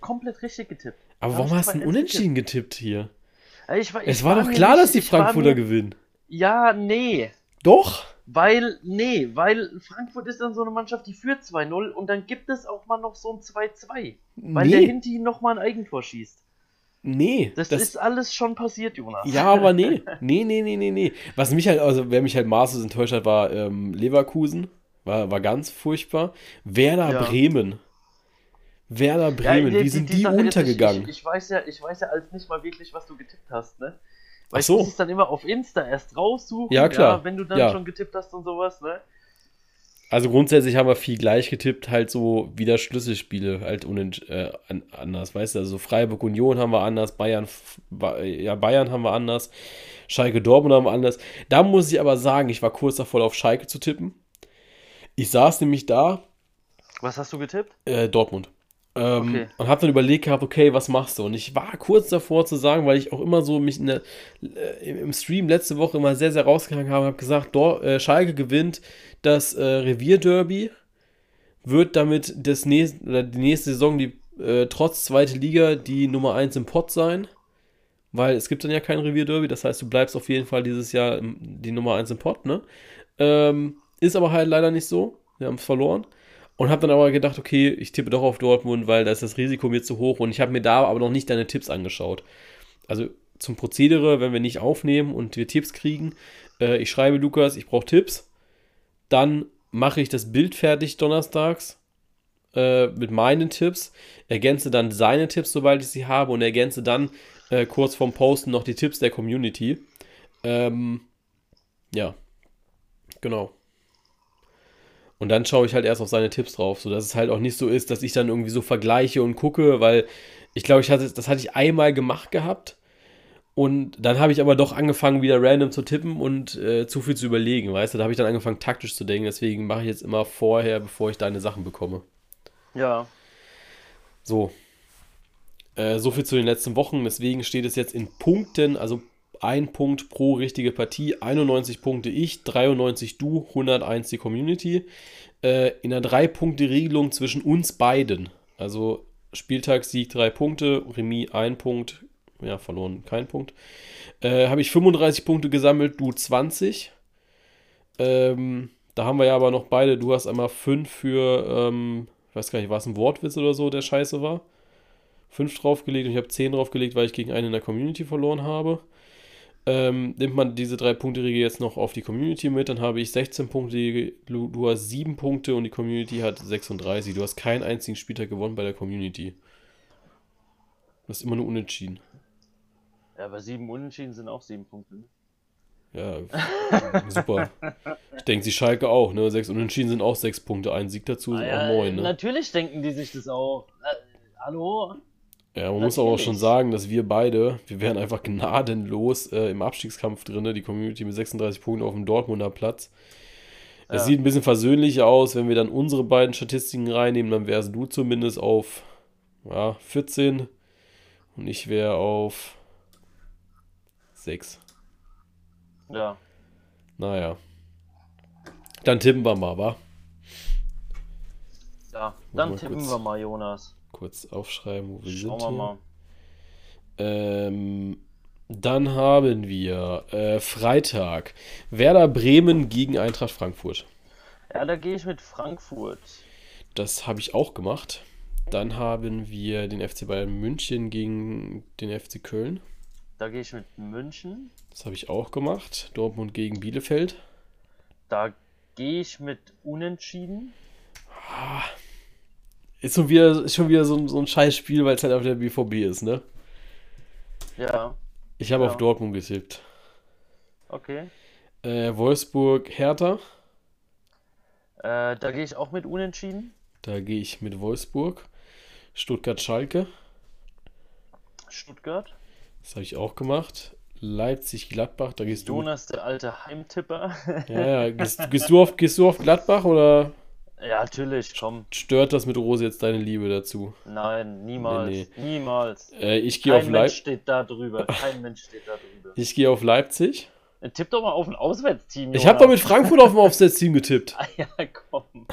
komplett richtig getippt. Aber warum hast du einen Unentschieden getippt hier? Ich war, ich es war, war doch klar, nicht, dass die Frankfurter mir, gewinnen. Ja, nee. Doch? Weil, nee, weil Frankfurt ist dann so eine Mannschaft, die führt 2-0 und dann gibt es auch mal noch so ein 2-2. Weil nee. der Hinti nochmal ein Eigentor schießt. Nee. Das, das, ist alles schon passiert, Jonas. Ja, aber nee. Nee, nee, nee, nee, nee. Was mich halt, also wer mich halt maßlos enttäuscht hat, war ähm, Leverkusen. War, war ganz furchtbar. Werder ja. Bremen. Werder Bremen, ja, die, wie sind die, die untergegangen? Ich, ich, weiß ja, ich weiß ja als nicht mal wirklich, was du getippt hast, ne? Weil Ach so. ich muss es dann immer auf Insta erst raussuchen, ja, klar. Ja, wenn du dann ja. schon getippt hast und sowas, ne? Also grundsätzlich haben wir viel gleich getippt, halt so wieder Schlüsselspiele halt äh, anders, weißt du, also Freiburg Union haben wir anders, Bayern, ja, Bayern haben wir anders, Schalke Dortmund haben wir anders. Da muss ich aber sagen, ich war kurz davor auf Schalke zu tippen. Ich saß nämlich da. Was hast du getippt? Äh, Dortmund. Ähm, okay. Und habe dann überlegt gehabt, okay, was machst du? Und ich war kurz davor zu sagen, weil ich auch immer so mich der, äh, im Stream letzte Woche immer sehr, sehr rausgehangen habe, habe gesagt, Dor äh, Schalke gewinnt das äh, Revierderby, wird damit das nächste, oder die nächste Saison die äh, trotz zweite Liga die Nummer 1 im Pott sein, weil es gibt dann ja kein Revierderby, das heißt, du bleibst auf jeden Fall dieses Jahr die Nummer 1 im Pott, ne? Ähm, ist aber halt leider nicht so. Wir haben es verloren. Und habe dann aber gedacht, okay, ich tippe doch auf Dortmund, weil da ist das Risiko mir zu hoch. Und ich habe mir da aber noch nicht deine Tipps angeschaut. Also zum Prozedere, wenn wir nicht aufnehmen und wir Tipps kriegen, äh, ich schreibe Lukas, ich brauche Tipps. Dann mache ich das Bild fertig donnerstags äh, mit meinen Tipps, ergänze dann seine Tipps, sobald ich sie habe, und ergänze dann äh, kurz vorm Posten noch die Tipps der Community. Ähm, ja, genau. Und dann schaue ich halt erst auf seine Tipps drauf, sodass es halt auch nicht so ist, dass ich dann irgendwie so vergleiche und gucke, weil ich glaube, ich hatte, das hatte ich einmal gemacht gehabt. Und dann habe ich aber doch angefangen, wieder random zu tippen und äh, zu viel zu überlegen, weißt du? Da habe ich dann angefangen, taktisch zu denken. Deswegen mache ich jetzt immer vorher, bevor ich deine Sachen bekomme. Ja. So. Äh, so viel zu den letzten Wochen. Deswegen steht es jetzt in Punkten, also ein Punkt pro richtige Partie, 91 Punkte ich, 93 du, 101 die Community. Äh, in einer 3-Punkte-Regelung zwischen uns beiden. Also Spieltagssieg 3 Punkte, Remis 1 Punkt, ja, verloren kein Punkt. Äh, Habe ich 35 Punkte gesammelt, du 20. Ähm, da haben wir ja aber noch beide. Du hast einmal 5 für, ähm, ich weiß gar nicht, war es ein Wortwitz oder so, der scheiße war. 5 draufgelegt und ich habe 10 draufgelegt, weil ich gegen einen in der Community verloren habe. Ähm, nimmt man diese drei Punkte-Regel jetzt noch auf die Community mit, dann habe ich 16 Punkte, du, du, hast 7 Punkte und die Community hat 36. Du hast keinen einzigen Spieltag gewonnen bei der Community. Du hast immer nur unentschieden. Ja, aber 7 Unentschieden sind auch 7 Punkte. Ne? Ja, super. Ich denke, sie Schalke auch, ne? 6 Unentschieden sind auch 6 Punkte. Ein Sieg dazu sind ah, auch 9, ne? Natürlich denken die sich das auch. Äh, hallo? Ja, man muss aber auch schon sagen, dass wir beide, wir wären einfach gnadenlos äh, im Abstiegskampf drin, die Community mit 36 Punkten auf dem Dortmunder Platz. Es ja. sieht ein bisschen versöhnlicher aus, wenn wir dann unsere beiden Statistiken reinnehmen, dann wärst du zumindest auf ja, 14 und ich wäre auf 6. Ja. Naja. Dann tippen wir mal, wa? Ja, dann tippen kurz. wir mal, Jonas kurz aufschreiben, wo wir Schauen sind. Schauen wir mal. Ähm, dann haben wir äh, Freitag Werder Bremen gegen Eintracht Frankfurt. Ja, da gehe ich mit Frankfurt. Das habe ich auch gemacht. Dann haben wir den FC Bayern München gegen den FC Köln. Da gehe ich mit München. Das habe ich auch gemacht. Dortmund gegen Bielefeld. Da gehe ich mit Unentschieden. Ist schon wieder, ist schon wieder so, ein- so ein Scheißspiel, weil es halt auf der BVB ist, ne? Ja, Ich habe Ja. auf Dortmund getippt. okay. Äh, Wolfsburg Hertha. Äh, da gehe ich auch mit Unentschieden. Da gehe ich mit Wolfsburg. Stuttgart Schalke. Stuttgart. Das habe ich auch gemacht. Leipzig Gladbach. Da gehst du. Jonas, der alte Heimtipper. Ja, ja. Gehst, gehst, du auf, gehst du auf Gladbach oder ja, natürlich, komm. stört das mit Rose jetzt deine Liebe dazu? Nein, niemals. Nee, Niemals. Äh, ich gehe auf, Kein Leip Mensch steht da drüber. Kein Mensch steht da drüber. ich gehe auf Leipzig. Äh, Tipp doch mal auf ein Auswärtsteam. Ich habe doch mit Frankfurt auf dem Aufwärtsteam getippt. Ah, ja, komm.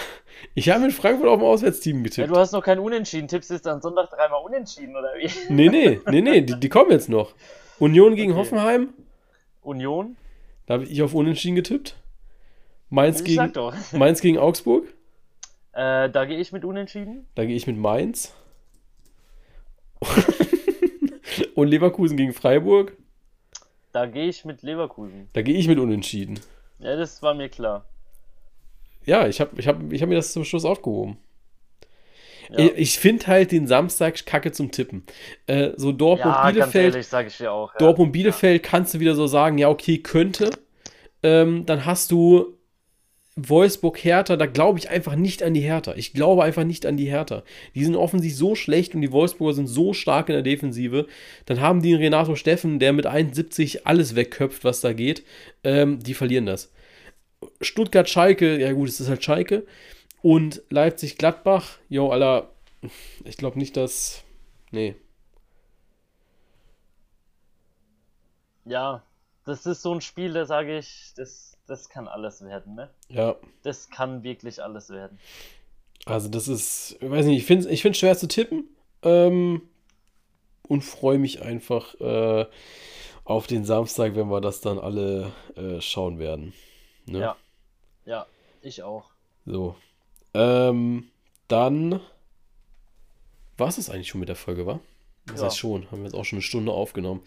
Ich habe mit Frankfurt auf dem Auswärtsteam Ja, getippt. du hast noch kein Unentschieden. Tippst jetzt am Sonntag dreimal Unentschieden, oder wie? Nee, nee, nee, nee, die, die kommen jetzt noch. Union gegen Okay. Hoffenheim. Union? Da habe ich auf Unentschieden getippt. Mainz gegen. Mainz gegen Augsburg. Äh, da gehe ich mit Unentschieden. Da gehe ich mit Mainz. Und Leverkusen gegen Freiburg. Da gehe ich mit Leverkusen. Da gehe ich mit Unentschieden. Ja, das war mir klar. Ja, ich habe ich hab, ich hab mir das zum Schluss aufgehoben. Ja, Ich, ich finde halt den Samstag kacke zum Tippen. Äh, so ja ganz Dortmund-Bielefeld, ehrlich, sage ich dir auch. Ja. Dortmund-Bielefeld kannst du wieder so sagen, ja, okay, könnte. Ähm, dann hast du Wolfsburg-Hertha, da glaube ich einfach nicht an die Hertha. Ich glaube einfach nicht an die Hertha. Die sind offensichtlich so schlecht und die Wolfsburger sind so stark in der Defensive. Dann haben die einen Renato Steffen, der mit 1,70 alles wegköpft, was da geht. Ähm, die verlieren das. Stuttgart-Schalke, ja gut, es ist halt Schalke. Und Leipzig-Gladbach, jo, Alter, ich glaube nicht, dass. Nee. Ja, das ist so ein Spiel, da sage ich, das, das kann alles werden, ne? Ja, Das kann wirklich alles werden. Also das ist, ich weiß nicht, ich finde es ich find's schwer zu tippen ähm, und freue mich einfach äh, auf den Samstag, wenn wir das dann alle äh, schauen werden. Ne? Ja. Ja, ich auch. So. Ähm, dann war es eigentlich schon mit der Folge, war? Das Ja. heißt schon, haben wir jetzt auch schon eine Stunde aufgenommen.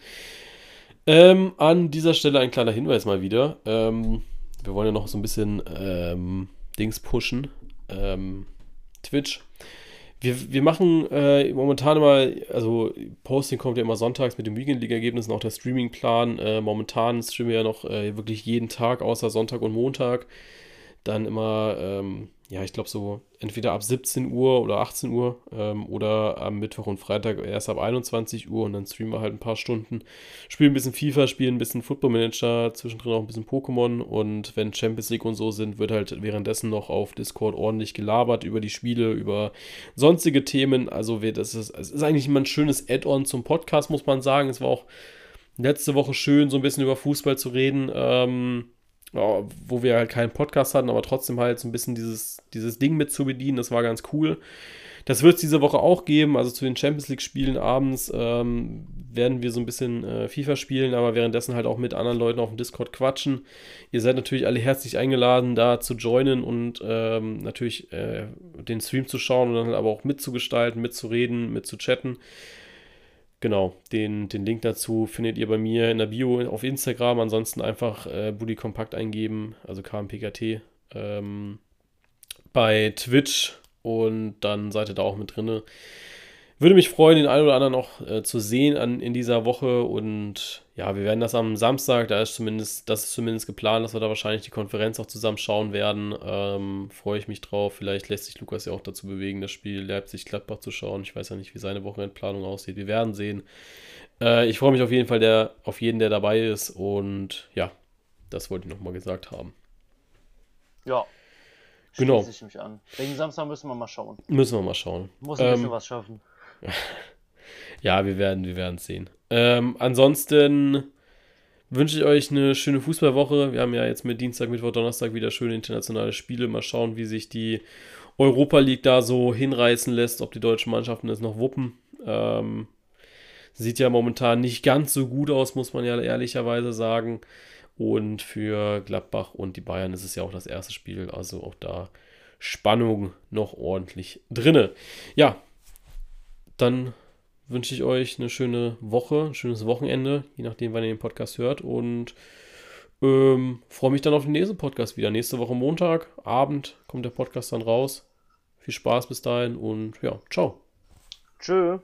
Ähm, an dieser Stelle ein kleiner Hinweis mal wieder. Ähm, wir wollen ja noch so ein bisschen ähm, Dings pushen. Ähm, Twitch. Wir, wir machen äh, momentan immer, also Posting kommt ja immer sonntags mit den Weekend League-Ergebnissen, auch der Streamingplan. Äh, momentan streamen wir ja noch äh, wirklich jeden Tag, außer Sonntag und Montag. Dann immer, ähm, ja, ich glaube so entweder ab 17 Uhr oder 18 Uhr ähm, oder am Mittwoch und Freitag erst ab 21 Uhr und dann streamen wir halt ein paar Stunden. Spielen ein bisschen FIFA, spielen ein bisschen Football Manager, zwischendrin auch ein bisschen Pokémon und wenn Champions League und so sind, wird halt währenddessen noch auf Discord ordentlich gelabert über die Spiele, über sonstige Themen. Also das ist, es ist eigentlich immer ein schönes Add-on zum Podcast, muss man sagen. Es war auch letzte Woche schön, so ein bisschen über Fußball zu reden. Ähm, wo wir halt keinen Podcast hatten, aber trotzdem halt so ein bisschen dieses, dieses Ding mit zu bedienen, das war ganz cool. Das wird es diese Woche auch geben, also zu den Champions League-Spielen abends ähm, werden wir so ein bisschen äh, FIFA spielen, aber währenddessen halt auch mit anderen Leuten auf dem Discord quatschen. Ihr seid natürlich alle herzlich eingeladen, da zu joinen und ähm, natürlich äh, den Stream zu schauen und dann halt aber auch mitzugestalten, mitzureden, mitzuchatten. Genau, den, den Link dazu findet ihr bei mir in der Bio auf Instagram. Ansonsten einfach äh, Buddy Kompakt eingeben, also KMPKT, ähm, bei Twitch und dann seid ihr da auch mit drinne. Würde mich freuen, den einen oder anderen auch äh, zu sehen an, in dieser Woche. Und ja, wir werden das am Samstag, da ist zumindest, das ist zumindest geplant, dass wir da wahrscheinlich die Konferenz auch zusammen schauen werden. Ähm, freue ich mich drauf. Vielleicht lässt sich Lukas ja auch dazu bewegen, das Spiel Leipzig-Gladbach zu schauen. Ich weiß ja nicht, wie seine Wochenendplanung aussieht. Wir werden sehen. Äh, ich freue mich auf jeden Fall der, auf jeden, der dabei ist. Und ja, das wollte ich nochmal gesagt haben. Ja. Genau. Schließe ich mich an. Wegen Samstag müssen wir mal schauen. Müssen wir mal schauen. Muss ein Ähm, bisschen was schaffen. Ja, wir werden wir werden sehen. Ähm, ansonsten wünsche ich euch eine schöne Fußballwoche. Wir haben ja jetzt mit Dienstag, Mittwoch, Donnerstag wieder schöne internationale Spiele. Mal schauen, wie sich die Europa League da so hinreißen lässt, ob die deutschen Mannschaften es noch wuppen. Ähm, sieht ja momentan nicht ganz so gut aus, muss man ja ehrlicherweise sagen. Und für Gladbach und die Bayern ist es ja auch das erste Spiel, also auch da Spannung noch ordentlich drinne. Ja, dann wünsche ich euch eine schöne Woche, ein schönes Wochenende, je nachdem, wann ihr den Podcast hört. Und ähm, freue mich dann auf den nächsten Podcast wieder. Nächste Woche Montag, Abend kommt der Podcast dann raus. Viel Spaß bis dahin und ja, ciao. Tschö.